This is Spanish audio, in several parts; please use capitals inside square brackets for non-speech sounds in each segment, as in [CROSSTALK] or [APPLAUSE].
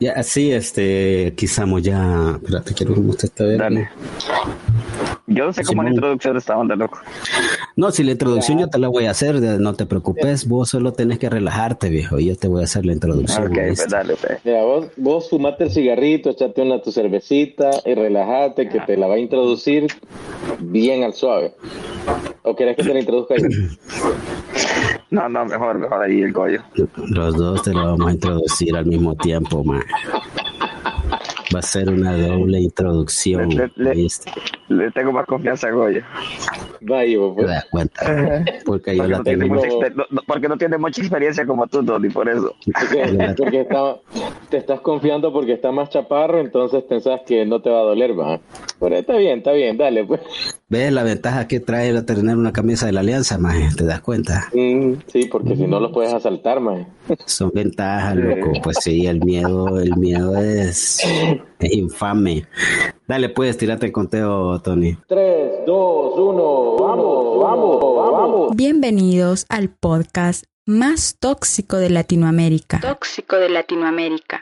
Ya, sí, este, quizás ya. Espérate, quiero que usted está Dale. Yo no sé cómo la introducción está onda, loco. No, si la introducción yo te la voy a hacer, no te preocupes, vos solo tenés que relajarte, viejo, y yo te voy a hacer la introducción. Ok, pues dale, pues. Mira, vos, vos fumate el cigarrito, echate una tu cervecita y relájate que te la va a introducir bien al suave. ¿O querés que te la introduzca ahí? [CLEARS THROAT] No, no, mejor, mejor ahí el collo. Los dos te lo vamos a introducir al mismo tiempo, man. Va a ser una doble introducción. Le, le, ¿viste? le tengo más confianza a vos, ¿Te pues. das cuenta? Porque yo Porque la no, tiene tengo. mucha, exper- no- no- porque no tiene mucha experiencia como tú, Tony, por eso. Porque, [LAUGHS] porque está- te estás confiando porque está más chaparro, entonces pensás que no te va a doler, va. Pero está bien, está bien, dale, pues. ¿Ves la ventaja que trae el tener una camisa de la alianza, man? ¿Te das cuenta? Mm, sí, porque si no los puedes asaltar, man. Son ventajas, loco. Pues sí, el miedo, el miedo es [LAUGHS] infame. Dale, pues, tírate el conteo, Tony. 3, 2, 1, vamos, vamos, vamos. Bienvenidos al podcast más tóxico de Latinoamérica. Tóxico de Latinoamérica.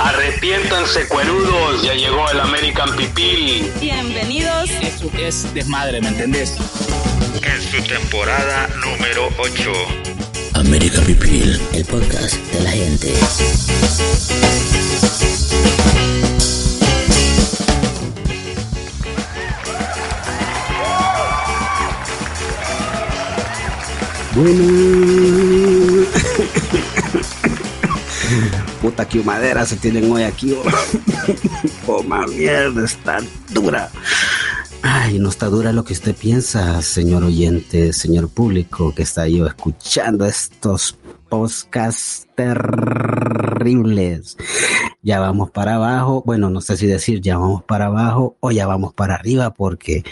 Arrepiéntanse, cuerudos, ya llegó el American Pipil. Bienvenidos. Eso es desmadre, ¿me entendés? en su temporada número 8. América Pipil, el podcast de la gente. Bueno. [LAUGHS] Puta que madera se tienen hoy aquí. Oh, [LAUGHS] oh ma mierda, está dura. Ay, no está dura lo que usted piensa, señor oyente, señor público que está yo escuchando estos podcasts terribles. Ya vamos para abajo, bueno, no sé si decir ya vamos para abajo o ya vamos para arriba, porque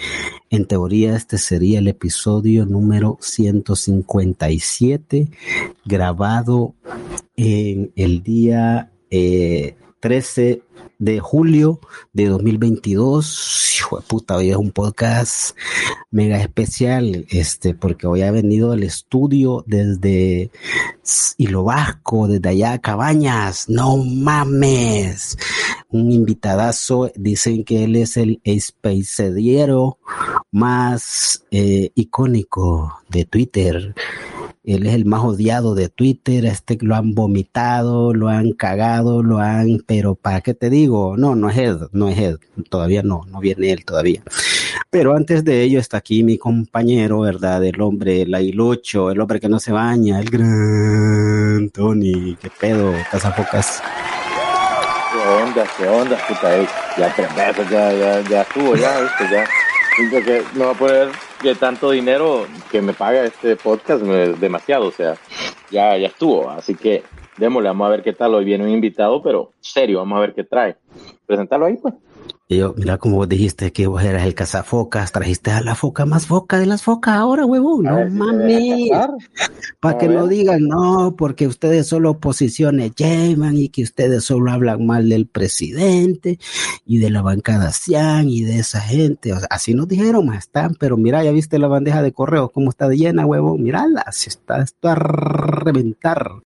en teoría este sería el episodio número 157, grabado en el día eh, 13 de julio de 2022. Hijo puta, hoy es un podcast mega especial, este, porque hoy ha venido el estudio desde Hilo Vasco, desde allá Cabañas. No mames. Un invitadazo, dicen que él es el espacediero más eh, icónico de Twitter. Él es el más odiado de Twitter, este lo han vomitado, lo han cagado, lo han, pero ¿para qué te digo? No, no es Ed, no es Ed, todavía no, no viene él todavía. Pero antes de ello está aquí mi compañero, ¿verdad? El hombre, el ailucho, el hombre que no se baña, el gran Tony, qué pedo, casapocas. ¿Qué onda? ¿Qué onda? Puta, ya tres ya, ya, ya estuvo, ya, ¿viste? Ya. Siento que no va a poder que tanto dinero que me paga este podcast me- demasiado, o sea, ya, ya estuvo. Así que démosle, vamos a ver qué tal. Hoy viene un invitado, pero serio, vamos a ver qué trae. Presentarlo ahí, pues. Y yo, mira como vos dijiste que vos eras el cazafocas, trajiste a la foca más foca de las focas ahora, huevón, no mames. Para que ver. no digan, no, porque ustedes solo oposiciones llaman y que ustedes solo hablan mal del presidente y de la bancada Cian y de esa gente. O sea, así nos dijeron, más están, pero mira, ya viste la bandeja de correo, cómo está de llena, huevón, mirala, si está esto a reventar.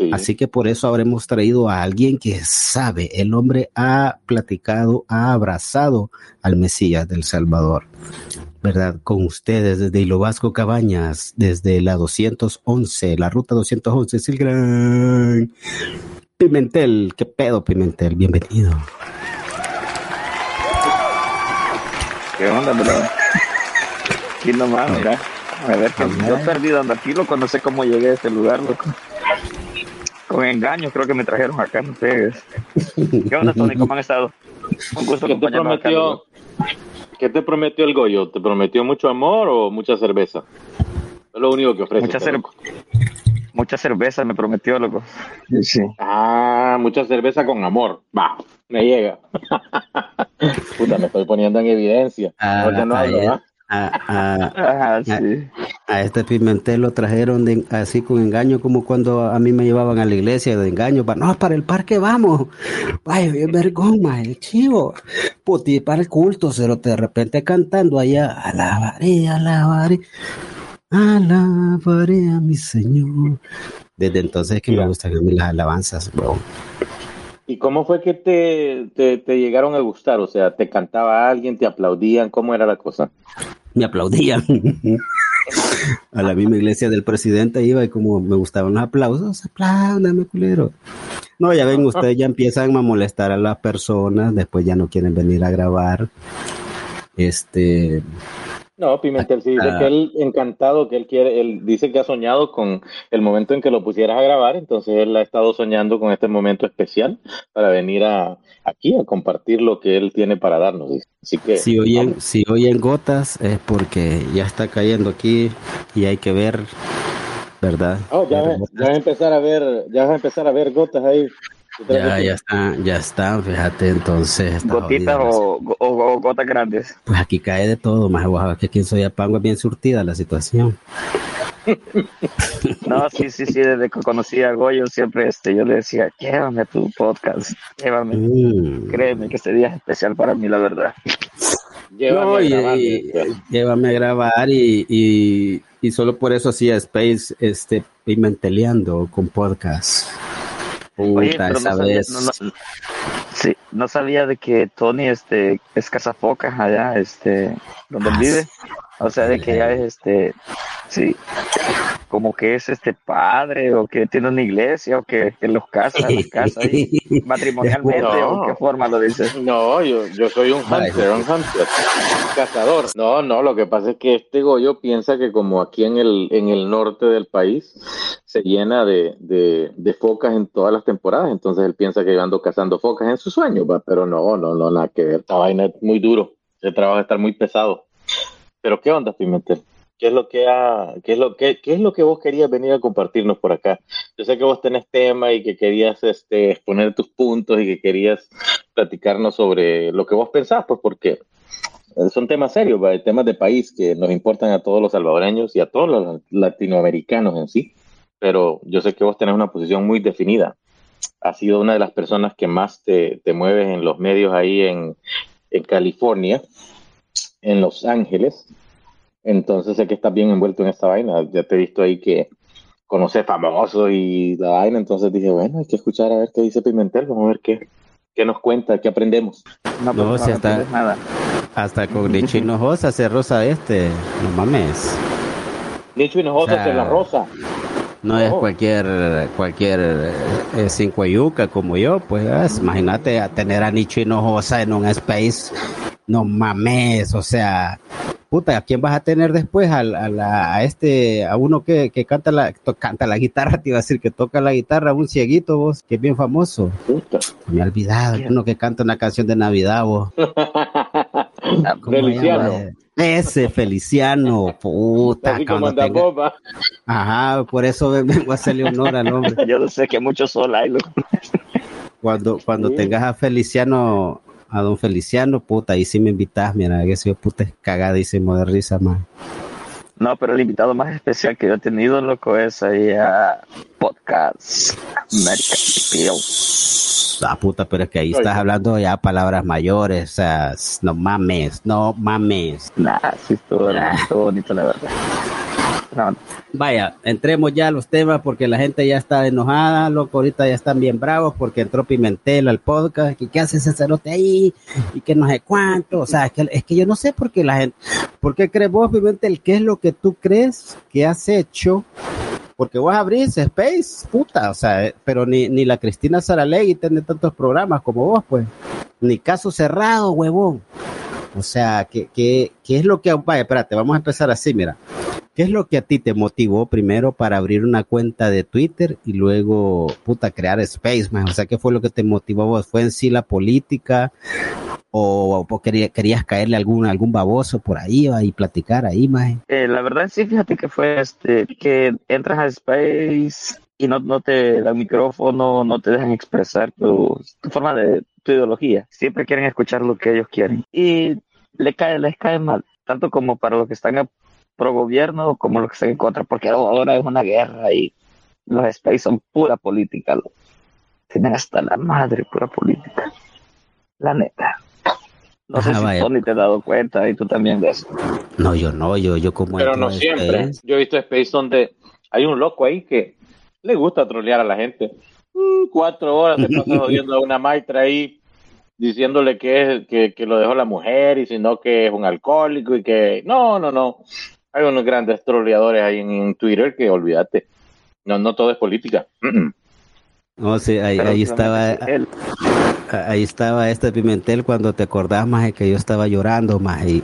Sí. Así que por eso habremos traído a alguien que sabe. El hombre ha platicado, ha abrazado al Mesías del Salvador. ¿Verdad? Con ustedes desde Hilo Vasco Cabañas, desde la 211, la ruta 211, es el gran Pimentel. ¿Qué pedo, Pimentel? Bienvenido. ¿Qué onda, bro? Aquí nomás, mira. A ver, que yo he perdido ando aquí, loco, no sé cómo llegué a este lugar, loco. Con engaños creo que me trajeron acá, no sé. ¿Qué onda, Tony? ¿Cómo han estado? Un gusto ¿Qué te acá, prometió? ¿Qué te prometió el Goyo? ¿Te prometió mucho amor o mucha cerveza? Es lo único que ofrece. Mucha, cer- mucha cerveza me prometió, loco. Sí. Ah, mucha cerveza con amor. Va, me llega. [LAUGHS] Puta, me estoy poniendo en evidencia. Ah, no hablo. A, a- sí. a este Pimentel lo trajeron de- así con engaño, como cuando a mí me llevaban a la iglesia de engaño. Para, no, para el parque vamos. Vaya, bien vergón, el chivo. Puti, para el culto, pero de repente cantando allá. Alabaré, alabaré. Alabaré a mi Señor. Desde entonces es que me gustan a mí las alabanzas, bro. ¿Y cómo fue que te, te, te llegaron a gustar? O sea, ¿te cantaba alguien, te aplaudían? ¿Cómo era la cosa? Me aplaudían. [LAUGHS] a la misma iglesia del presidente iba y como me gustaban los aplausos, apláudame, culero. No, ya ven, ustedes ya empiezan a molestar a las personas, después ya no quieren venir a grabar. Este, No, Pimentel sí dice Ah. que él encantado, que él quiere, él dice que ha soñado con el momento en que lo pusieras a grabar, entonces él ha estado soñando con este momento especial para venir a aquí a compartir lo que él tiene para darnos. dice. Así que si oyen, si oyen gotas es porque ya está cayendo aquí y hay que ver, ¿verdad? Oh, ya, ya vas a empezar a ver, ya vas a empezar a ver gotas ahí. Ya, ya están, ya están, fíjate, entonces. está Gotitas o, o- o gotas grandes. Pues aquí cae de todo, más guau, que aquí en Soyapango es bien surtida la situación. [LAUGHS] No, sí, sí, sí, desde que conocí a Goyo siempre este, yo le decía, llévame tu podcast, llévame. Mm. Créeme que este día es especial para mí, la verdad. Llévame No, a y- grabar, y- dice. llévame a grabar y, y, y solo por eso hacía Space este, pimenteleando con podcast. Oye, pero esa no sabía, vez. no, no- sí, no sabía de que Tony este, es cazafocas allá, este, donde Ah, vive. O sea, de que ya es este, sí, como que es este padre o que tiene una iglesia o que, que los casa, las [LAUGHS] casa ahí, matrimonialmente No. o qué forma lo dices. No, yo, yo soy un hunter, un hunter, cazador. No, no, lo que pasa es que este Goyo piensa que como aquí en el, en el norte del país se llena de, de, de focas en todas las temporadas, entonces él piensa que yo ando cazando focas en su sueño, va, pero no, no, no, nada que ver. Esta vaina es muy duro, el trabajo estar muy pesado. Pero ¿qué onda, Pimentel? ¿Qué es lo que ha, qué es lo que, qué es lo que vos querías venir a compartirnos por acá? Yo sé que vos tenés tema y que querías este, exponer tus puntos y que querías platicarnos sobre lo que vos pensás, pues porque son temas serios, temas de país que nos importan a todos los salvadoreños y a todos los latinoamericanos en sí. Pero yo sé que vos tenés una posición muy definida. Has sido una de las personas que más te, te mueves en los medios ahí en, en California, en Los Ángeles. Entonces sé que estás bien envuelto en esta vaina. Ya te he visto ahí que conoces famosos y la vaina. Entonces dije, bueno, hay que escuchar a ver qué dice Pimentel. Vamos a ver qué, qué nos cuenta, qué aprendemos. No, No, pues, si no hasta- aprendes nada. Hasta con [LAUGHS] Nicho Hinojosa se rosa este, no mames. Nicho Hinojosa O sea, en la rosa. No es Oh. cualquier, cualquier eh, cincueyuca como yo, pues es, imagínate a tener a Nicho Hinojosa en un space, no mames, o sea, puta, ¿a quién vas a tener después? Al- A, la- a este, a uno que, que canta la, to- canta la guitarra, [LAUGHS] te iba a decir que toca la guitarra, un cieguito vos, que es bien famoso. Puta. Me he olvidado, uno que canta una canción de Navidad vos. [LAUGHS] ¿Cómo se Feliciano. Ese Feliciano, puta, Así como cuando anda tenga- Boba. Ajá, por eso me- [LAUGHS] vengo a hacerle honor al hombre. Yo no sé que muchos sol hay, loco. Cuando, cuando Sí. tengas a Feliciano, a don Feliciano, puta, ahí sí me invitas, mira, que ese puta es cagadísimo de risa, man. No, pero el invitado más especial que yo he tenido, loco, es ahí a Podcast American People. Ah, puta, pero es que ahí estás hablando ya palabras mayores, o sea, no mames, no mames. Nah, sí, estuvo, estuvo bonito, la verdad. Vaya, entremos ya a los temas porque la gente ya está enojada, loco, ahorita ya están bien bravos porque entró Pimentel al podcast, y qué hace ese cerote ahí, y que no sé cuánto, o sea, es que, es que yo no sé por qué la gente, ¿por qué crees vos, Pimentel, qué es lo que tú crees que has hecho? Porque vos abrís Space, puta, o sea, eh, pero ni, ni la Cristina Saralegui tiene tantos programas como vos, pues, ni caso cerrado, huevón. O sea, ¿qué, qué, qué es lo que, vaya, espérate, vamos a empezar así, mira. ¿Qué es lo que a ti te motivó primero para abrir una cuenta de Twitter y luego, puta, crear Space? O sea, ¿qué fue lo que te motivó? ¿Fue en sí la política? ¿O, o quería- querías caerle algún, algún baboso por ahí y platicar ahí, man? eh, la verdad sí, fíjate que fue este, que entras a Space y no, no te dan micrófono, no te dejan expresar tu, tu forma de, tu ideología. Siempre quieren escuchar lo que ellos quieren. Y le cae, les cae mal, tanto como para los que están a pro gobierno como los que están en contra, porque ahora es una guerra y los Space son pura política. lo- Tienen hasta la madre pura política. La neta. No sé Ajá, si vaya. Tony te has dado cuenta y tú también de eso. No, yo no, yo, yo como Pero no siempre. Space, Yo he visto Space donde hay un loco ahí que le gusta trolear a la gente. Mm, cuatro horas se pasa jodiendo [LAUGHS] a una maestra ahí diciéndole que, es, que, que lo dejó la mujer y sino que es un alcohólico y que no, no, no. Hay unos grandes troleadores ahí en, en Twitter que olvídate. No, no todo es política. [CLEARS THROAT] No, sí, ahí, ahí estaba, él. ahí estaba este Pimentel cuando te acordás más de que yo estaba llorando más y,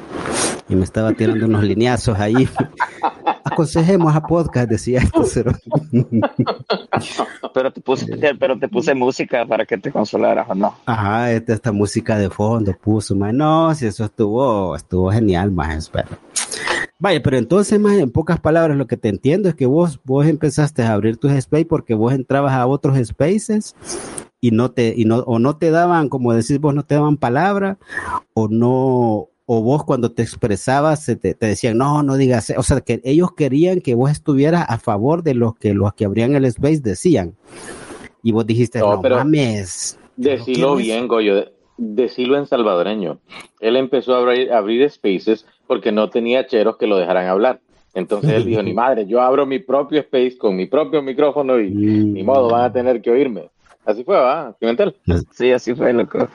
y me estaba tirando unos lineazos ahí. [LAUGHS] Aconsejemos a podcast, decía esto, pero Pero te puse, pero te puse música para que te consolaras o no. Ajá, esta, esta música de fondo puso, más. No, si eso estuvo, estuvo genial, más espero. Vaya, pero entonces, más en pocas palabras, lo que te entiendo es que vos, vos empezaste a abrir tus spaces porque vos entrabas a otros spaces y no te, y no, o no te daban, como decís vos, no te daban palabra, o no, o vos cuando te expresabas se te, te decían, no, no digas, o sea, que ellos querían que vos estuvieras a favor de lo que los que abrían el space decían. Y vos dijiste, No, no, pero- mames. no Decilo quiero bien, Goyo. Decilo en salvadoreño. Él empezó a abrir, a abrir spaces porque no tenía cheros que lo dejaran hablar. Entonces él dijo, ni [LAUGHS] madre, yo abro mi propio space con mi propio micrófono y ni modo, van a tener que oírme. Así fue, va, Pimentel. Sí, así fue, loco.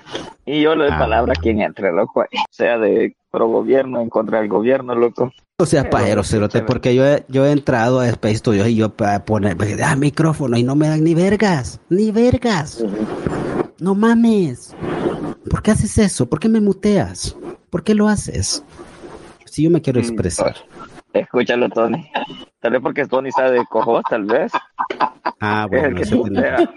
Y yo le doy Ah. palabra a quien entre, loco. Sea de pro gobierno, en contra del gobierno, loco. O sea, pajero, cerote, porque yo he, yo he entrado a Space Studios y yo para poner, ah, micrófono y no me dan ni vergas, ni vergas. No mames. ¿Por qué haces eso? ¿Por qué me muteas? ¿Por qué lo haces? Si yo me quiero Mm, expresar. Escúchalo, Tony. Tal vez porque Tony sabe de cojos, tal vez. Ah, [LAUGHS] Es el bueno, que eso tiene- putea.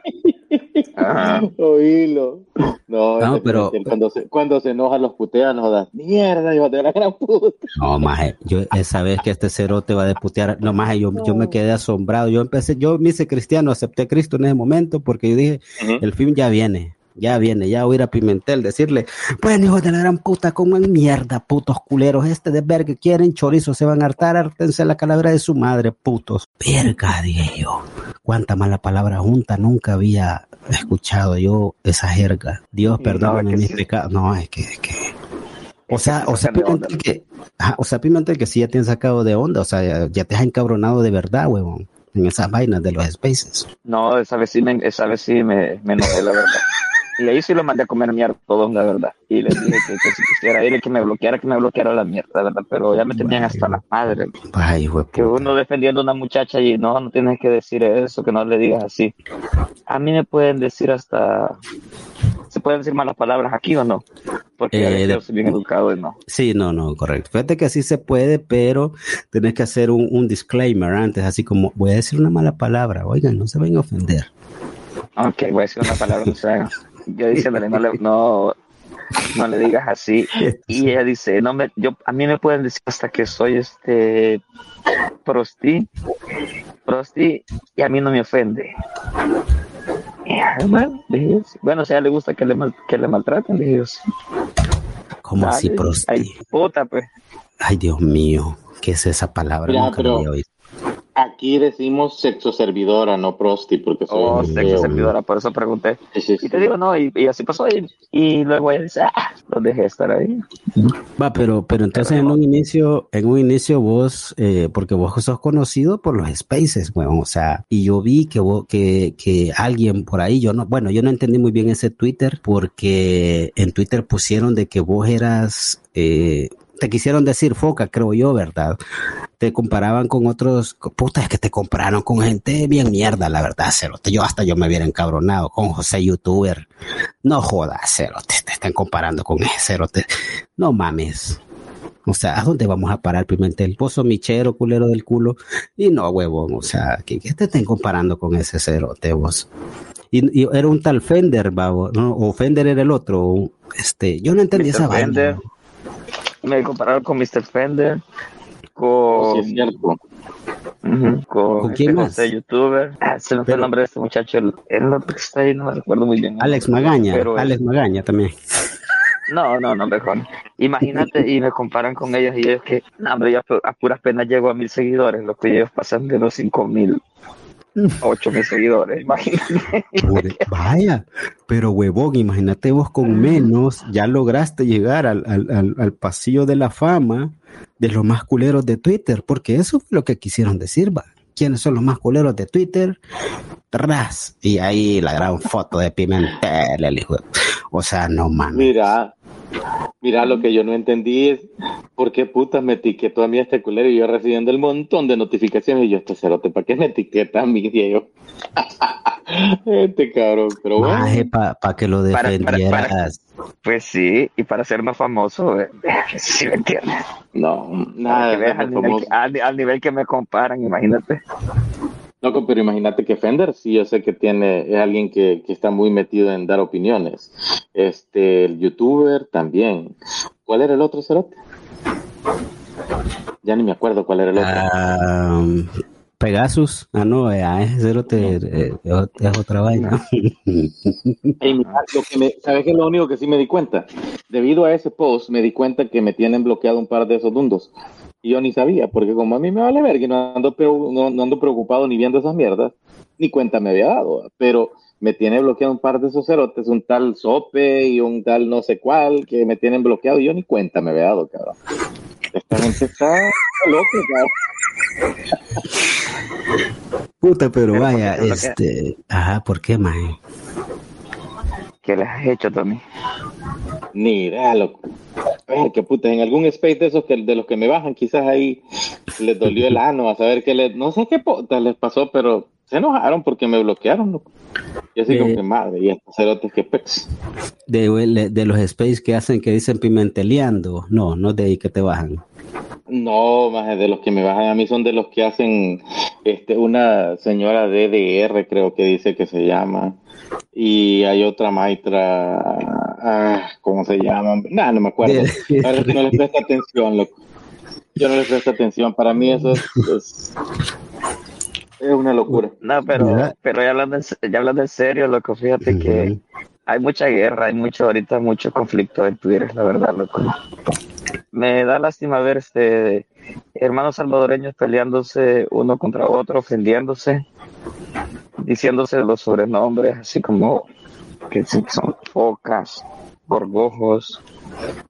Ajá. Oílo. No, No, ese pero- cuando, se, cuando se enoja los putean, nos da mierda, hijo de la gran puta. No, maje, yo esa vez que este cerote va a deputear, no, maje, yo, yo me quedé asombrado. Yo empecé, yo me hice cristiano, acepté a Cristo en ese momento porque yo dije, el film ya viene, ya viene, ya voy a ir a Pimentel, decirle, bueno, hijos de la gran puta, coman mierda, putos culeros, este de verga, quieren chorizo, se van a hartar, hartense la calavera de su madre, putos. Verga, dije yo. Cuánta mala palabra junta, nunca había escuchado yo esa jerga. Dios, No, perdóname es que mis sí. pecados. No, es que, es que... O sea, se o sea. Pimentel que, o sea, Pimentel que sí ya te han sacado de onda, o sea, ya, ya te has encabronado de verdad, huevón, en esas vainas de los spaces. No, esa vez sí me, esa vez sí me, me enojé, la verdad. [LAUGHS] Y ahí sí lo mandé a comer mierda todos, la verdad. Y les dije que, que si quisiera ir, que me bloqueara, que me bloqueara la mierda, la verdad. Pero ya me tenían hasta la madre. Que uno defendiendo a una muchacha y no, no tienes que decir eso, que no le digas así. A mí me pueden decir hasta... ¿Se pueden decir malas palabras aquí o no? Porque Eh, a veces de- yo soy bien educado y no. Sí, no, no, correcto. Fíjate que sí se puede, pero tenés que hacer un, un disclaimer antes, así como voy a decir una mala palabra, oigan, no se vayan a ofender. Ok, voy a decir una palabra, o sea, [LAUGHS] [LAUGHS] yo diciéndole, no le, no, no le digas así. Y ella dice, no me, yo, a mí me pueden decir hasta que soy este prosti, prosti, y a mí no me ofende. Y, ah, Bueno, si a ella le gusta que le, mal- que le maltraten, dije yo, sí. ¿Cómo así, prosti? Ay, puta, pues. Ay, Dios mío, ¿qué es esa palabra? Mira, Nunca la pero- había oído. Aquí decimos sexo servidora, no prosti, porque soy Oh, sexo servidora, por eso pregunté. Sí, sí, Y te digo, no, y, y así pasó. Y, y luego ella dice, ah, lo dejé estar ahí. Va, pero, pero entonces en un inicio, en un inicio vos, eh, porque vos sos conocido por los spaces, bueno, o sea, y yo vi que vos, que, que alguien por ahí, yo no, bueno, yo no entendí muy bien ese Twitter, porque en Twitter pusieron de que vos eras, eh, te quisieron decir foca, creo yo, ¿verdad? Te comparaban con otros, puta, es que te compararon con gente bien mierda, la verdad, cerote. Yo hasta yo me hubiera encabronado con José Youtuber. No jodas, cerote, te están comparando con ese cerote. No mames. O sea, ¿a dónde vamos a parar, Pimentel? Pozo michero, culero del culo. Y no, huevón, o sea, que te estén comparando con ese cerote, vos. Y, y era un tal Fender, babo, ¿no? O Fender era el otro. Este, yo no entendí Mr. esa vaina. Me compararon con Mr. Fender, Oh, con, sí, es cierto. con, ¿Con este quién más? José youtuber. Ah, se me fue el nombre de este muchacho, el, el otro que está ahí, no me recuerdo muy bien. Alex Magaña, Pero, Alex Magaña también. No, no, no, mejor. Imagínate, y me comparan con ellos, y ellos que, no, hombre, yo a puras penas llego a mil seguidores, lo que ellos pasan de los cinco mil, ocho mil seguidores, imagínate. Vaya, pero huevón, imagínate vos con menos, ya lograste llegar al, al, al, al pasillo de la fama de los más culeros de Twitter, porque eso fue lo que quisieron decir, va. quiénes son los más culeros de Twitter, ras, y ahí la gran foto de Pimentel, el hijo. O sea, no mames. Mira, mira, lo que yo no entendí es por qué putas me etiquetó a mí este culero y yo recibiendo el montón de notificaciones y yo este cerote, ¿para qué me etiqueta a mí, Diego? [LAUGHS] este cabrón, pero bueno. Maje, para que lo Para- para- defendieras. Pues sí, y para ser más famoso, eh, [LAUGHS] sí me entiendes. No, nada que de veas al al, al nivel que me comparan, imagínate. Loco, pero imagínate que Fender, sí, yo sé que tiene, es alguien que, que está muy metido en dar opiniones. Este, el youtuber también. ¿Cuál era el otro cerote? Ya ni me acuerdo cuál era el otro. Ah, Pegasus, ah no, eh, ah, ese cerote, eh, es otra vaina. Ey, mira, lo que me- ¿Sabes qué es lo único que sí me di cuenta? Debido a ese post, me di cuenta que me tienen bloqueado un par de esos dundos. Y yo ni sabía, porque como a mí me vale ver que no ando, no, no ando preocupado ni viendo esas mierdas, ni cuenta me había dado. Pero me tiene bloqueado un par de esos cerotes, un tal Sope y un tal no sé cuál, que me tienen bloqueado y yo ni cuenta me había dado, cabrón. Esta gente está loca, cabrón. Puta, pero Pero vaya, este, ajá, ¿por qué, maje? ¿Qué les has hecho, Tommy? Idea, loco. Ay, qué puta, en algún space de esos que, de los que me bajan, quizás ahí les dolió el ano a saber que les, no sé qué les pasó, pero se enojaron porque me bloquearon, loco. Y así Eh. como que madre, y estos cerotes que pex. De, de los space que hacen que dicen pimenteleando, no, no de ahí que te bajan. No, más de los que me bajan a mí son de los que hacen este una señora DDR, creo que dice que se llama. Y hay otra maestra, ah, ¿cómo se llama? Nada, no me acuerdo. Que no les presto atención, loco. Yo no les presto atención. Para mí eso es, es, es una locura. No, pero, ¿Verdad? pero ya hablando, en, ya hablando en serio, loco, fíjate que hay mucha guerra, hay mucho ahorita mucho conflicto en Twitter, la verdad, loco. Me da lástima ver este hermanos salvadoreños peleándose uno contra otro, ofendiéndose, diciéndose los sobrenombres, así como que son focas, gorgojos.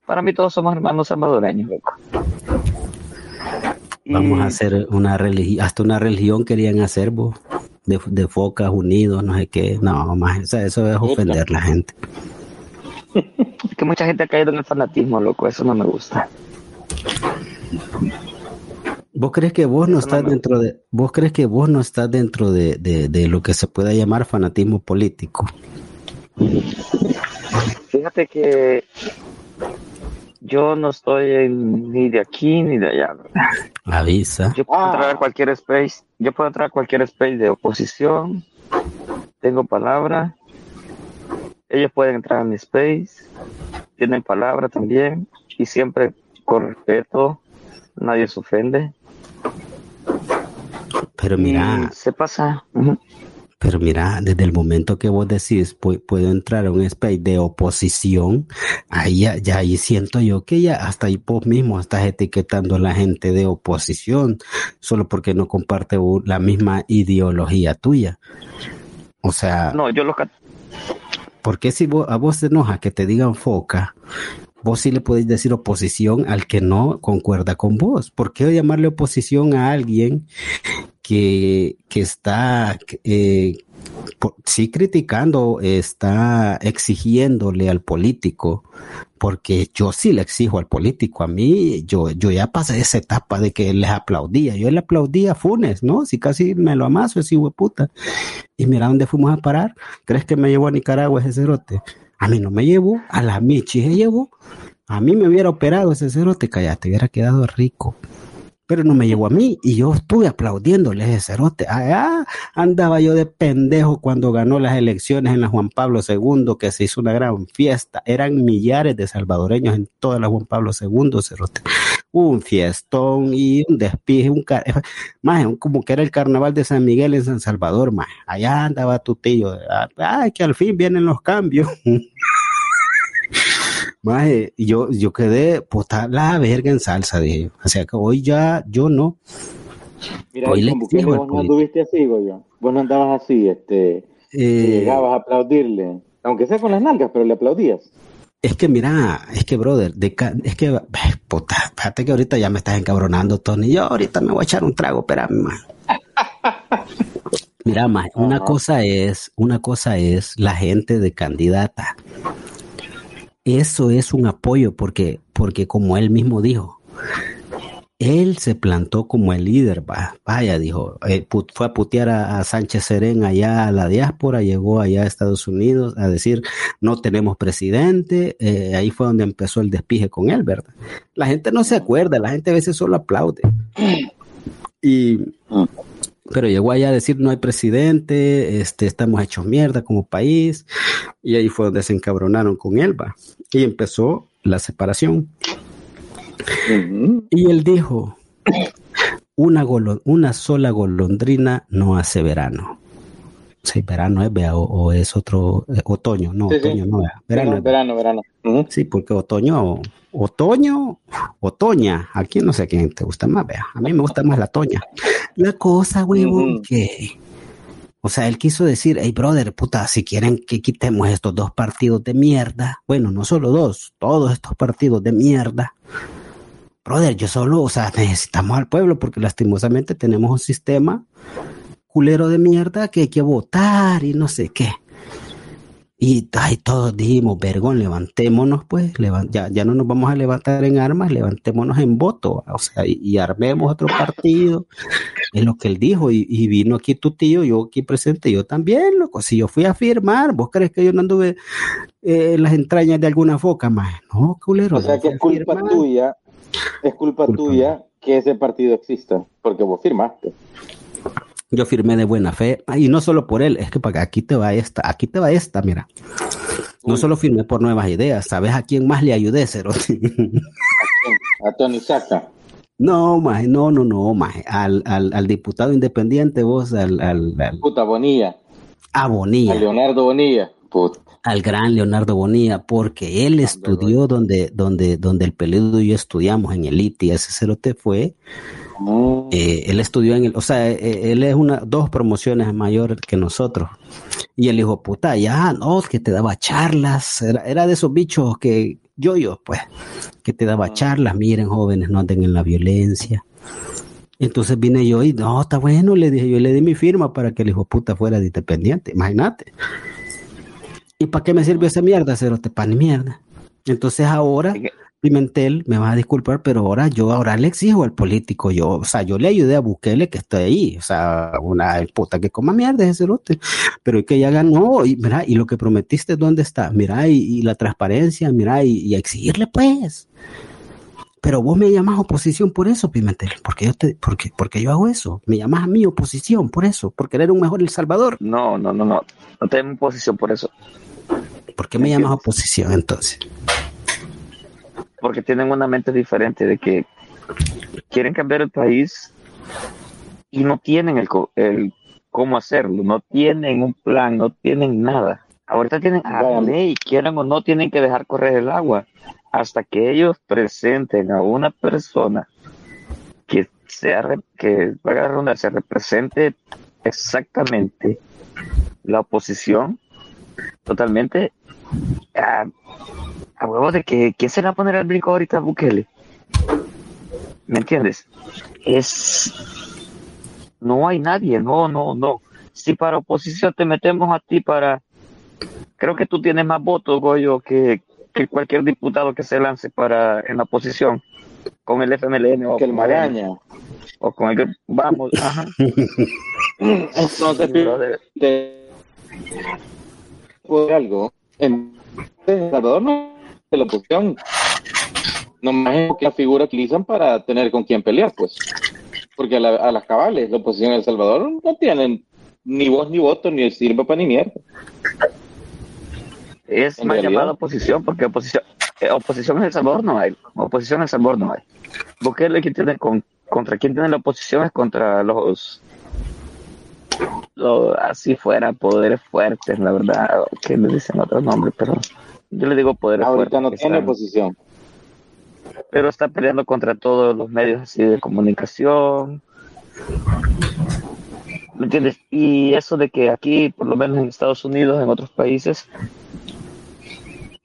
Para mí todos somos hermanos salvadoreños, loco. Vamos a hacer una religión, hasta una religión querían hacer, vos, de, de focas unidos, no sé qué. No, más, o sea, eso es ofender a la gente. Es [LAUGHS] que mucha gente ha caído en el fanatismo, loco, eso no me gusta. ¿Vos crees que vos no estás dentro de, vos crees que vos no estás dentro de, de, de lo que se pueda llamar fanatismo político? Fíjate que yo no estoy en- ni de aquí ni de allá. Avisa. Yo puedo Ah. entrar a cualquier space, yo puedo entrar a cualquier space de oposición, tengo palabra, ellos pueden entrar a mi space, tienen palabra también, y siempre con respeto, nadie se ofende. Pero mira, Y se pasa. Pero mira, desde el momento que vos decís, pu- puedo entrar a un space de oposición, ahí ya, ya ahí siento yo que ya hasta ahí vos mismo estás etiquetando a la gente de oposición, solo porque no comparte la misma ideología tuya. O sea, No, yo lo cat- ¿Por qué si vos- a vos te enoja que te digan foca, vos sí le podéis decir oposición al que no concuerda con vos? ¿Por qué llamarle oposición a alguien que, que está, eh, sí criticando, está exigiéndole al político? Porque yo sí le exijo al político. A mí, yo, yo ya pasé esa etapa de que les aplaudía. Yo le aplaudía a Funes, ¿no? Si casi me lo amaso ese puta. Y mira dónde fuimos a parar. ¿Crees que me llevó a Nicaragua ese cerote? A mí no me llevó, a la Michi se llevó. A mí me hubiera operado ese cerote, cállate, hubiera quedado rico. Pero no me llevó a mí y yo estuve aplaudiéndole ese cerote. Allá andaba yo de pendejo cuando ganó las elecciones en la Juan Pablo II, que se hizo una gran fiesta. Eran millares de salvadoreños en toda la Juan Pablo II, cerote. Un fiestón y un despije, un car más como que era el carnaval de San Miguel en San Salvador, más. Allá andaba tu tío. Ay, que al fin vienen los cambios. [LAUGHS] Maje, yo, yo quedé, puta, la verga en salsa, dije yo. O sea que hoy ya, yo no. Mira, Hoy con Bukele vos no anduviste así, Goyo. Vos no andabas así, este, Eh, llegabas a aplaudirle, aunque sea con las nalgas, pero le aplaudías. es que mira, es que brother, de ca- es que, eh, puta, fíjate que ahorita ya me estás encabronando, Tony. Yo ahorita me voy a echar un trago, espérame, man. Mira, más, una cosa es, una cosa es la gente de candidata. Eso es un apoyo porque, porque como él mismo dijo, él se plantó como el líder, va, vaya, dijo, eh, fue a putear a, a Sánchez Serén allá a la diáspora, llegó allá a Estados Unidos a decir, no tenemos presidente, eh, ahí fue donde empezó el despije con él, ¿verdad? La gente no se acuerda, la gente a veces solo aplaude. Y, pero llegó allá a decir, no hay presidente, este, estamos hechos mierda como país, y ahí fue donde se encabronaron con él, va, y empezó la separación. Y él dijo, una, una sola golondrina no hace verano. Sí, verano es, vea, o, o es otro, eh, otoño, no, Sí, sí. otoño no, vea, verano es, verano, verano. Sí, porque otoño, otoño, otoña, aquí no sé a quién te gusta más, vea, a mí me gusta más la toña. La cosa, huevón, Ujú. que, o sea, él quiso decir, hey, brother, puta, si quieren que quitemos estos dos partidos de mierda, bueno, no solo dos, todos estos partidos de mierda, brother, yo solo, o sea, necesitamos al pueblo porque lastimosamente tenemos un sistema culero de mierda que hay que votar y no sé qué. Y ay, todos dijimos, vergón, levantémonos, pues, levan- ya, ya no nos vamos a levantar en armas, levantémonos en voto, o sea, y, y armemos otro partido. Es lo que él dijo, y, y vino aquí tu tío, yo aquí presente, yo también, loco, si yo fui a firmar, ¿vos crees que yo no anduve eh, en las entrañas de alguna foca más? No, culero. O sea que es culpa firmar. tuya, es culpa Culpa tuya que ese partido exista, porque vos firmaste. Yo firmé de buena fe, Ah, y no solo por él, es que para aquí te va esta, aquí te va esta, mira. No solo firmé por nuevas ideas, ¿sabes a quién más le ayudé, Cero? A Tony Saca. no, maje, no, no, no, maje. Al, al, al diputado independiente, vos, al, al, al- Puta Bonilla. a Bonilla, A Leonardo Bonilla. Puta. al gran Leonardo Bonilla, porque él estudió donde, donde, donde el peludo y yo estudiamos en el ITI, ese cerote fue, Eh, él estudió en el, o sea, eh, él es una, dos promociones mayor que nosotros. Y él dijo, puta, ya, no, que te daba charlas, era, era de esos bichos que, yo, yo, pues, que te daba charlas, miren, jóvenes, no anden en la violencia. Entonces vine yo y, no, está bueno, le dije, yo le di mi firma para que el hijo puta fuera de independiente, imagínate. ¿Y para qué me sirvió esa mierda, cerote? Pan y mierda. Entonces ahora, Pimentel, me vas a disculpar, pero ahora yo ahora le exijo al político, yo, o sea, yo le ayudé a Bukele que está ahí, o sea, una puta que coma mierda ese cerote, pero es que ya ganó, y mira, y lo que prometiste, ¿dónde está? Mira, y, y la transparencia, mira, y, y a exigirle pues. Pero vos me llamas oposición por eso, Pimentel, porque yo te, porque, porque yo hago eso, me llamas a mí oposición por eso, por querer un mejor El Salvador. No, no, no, no. No tenemos posición por eso. ¿Por qué me llamas oposición entonces? Porque tienen una mente diferente de que quieren cambiar el país y no tienen el, el cómo hacerlo, no tienen un plan, no tienen nada. Ahorita tienen a Bueno. ley, quieran o no, tienen que dejar correr el agua hasta que ellos presenten a una persona que sea, que valga la redundancia, represente exactamente la oposición totalmente a, a huevo de que quién se le va a poner el brinco ahorita a Bukele. ¿Me entiendes? Es no hay nadie, no, no, no. Si para oposición te metemos a ti para creo que tú tienes más votos, Goyo, que, que cualquier diputado que se lance para en la oposición con el FMLN o Que el Magaña. o con el que vamos, [LAUGHS] ajá. Entonces, te por algo en El Salvador no es la oposición no más es que la figura que utilizan para tener con quién pelear pues porque a, la- a las cabales la oposición en El Salvador no tienen ni voz ni voto ni sirve para ni mierda Es En más realidad. llamada oposición porque oposición, eh, oposición en El Salvador no hay. Oposición en El Salvador no hay. Bukele quien tiene con, contra quién tiene la oposición es contra los, los así fuera poderes fuertes, la verdad, que le dicen otro nombre, pero yo le digo poderes ahorita no tiene están- oposición pero está peleando contra todos los medios así de comunicación. ¿Me entiendes? Y eso de que aquí, por lo menos en Estados Unidos, en otros países,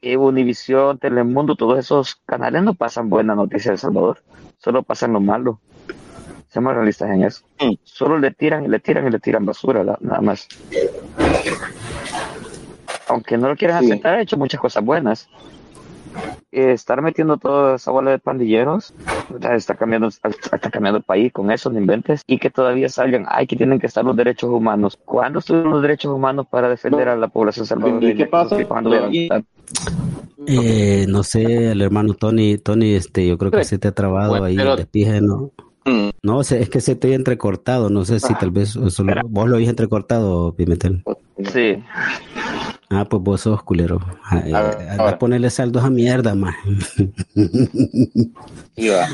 Univisión, Telemundo, todos esos canales no pasan buena noticia de El Salvador, solo pasan lo malo. Seamos realistas en eso. Mm. Solo le tiran y le tiran y le tiran basura, nada más. Aunque no lo quieran Sí. aceptar, ha hecho muchas cosas buenas. Eh, estar metiendo toda esa bola de pandilleros está cambiando está cambiando el país con eso, no inventes y que todavía salgan ay que tienen que estar los derechos humanos ¿cuándo estuvieron los derechos humanos para defender No. a la población salvadoreña? ¿Y qué pasa? Eh, no sé, el hermano Tony, Tony, este, yo creo que se te ha trabado Bueno, ahí pero- pije, ¿no? Mm. No, es que se te ha entrecortado, no sé si tal vez eso lo- vos lo habéis entrecortado, Pimentel. sí Ah, pues vos sos culero. Ah, eh, A ver, anda ahora. a ponerle saldos a mierda, más. [LAUGHS]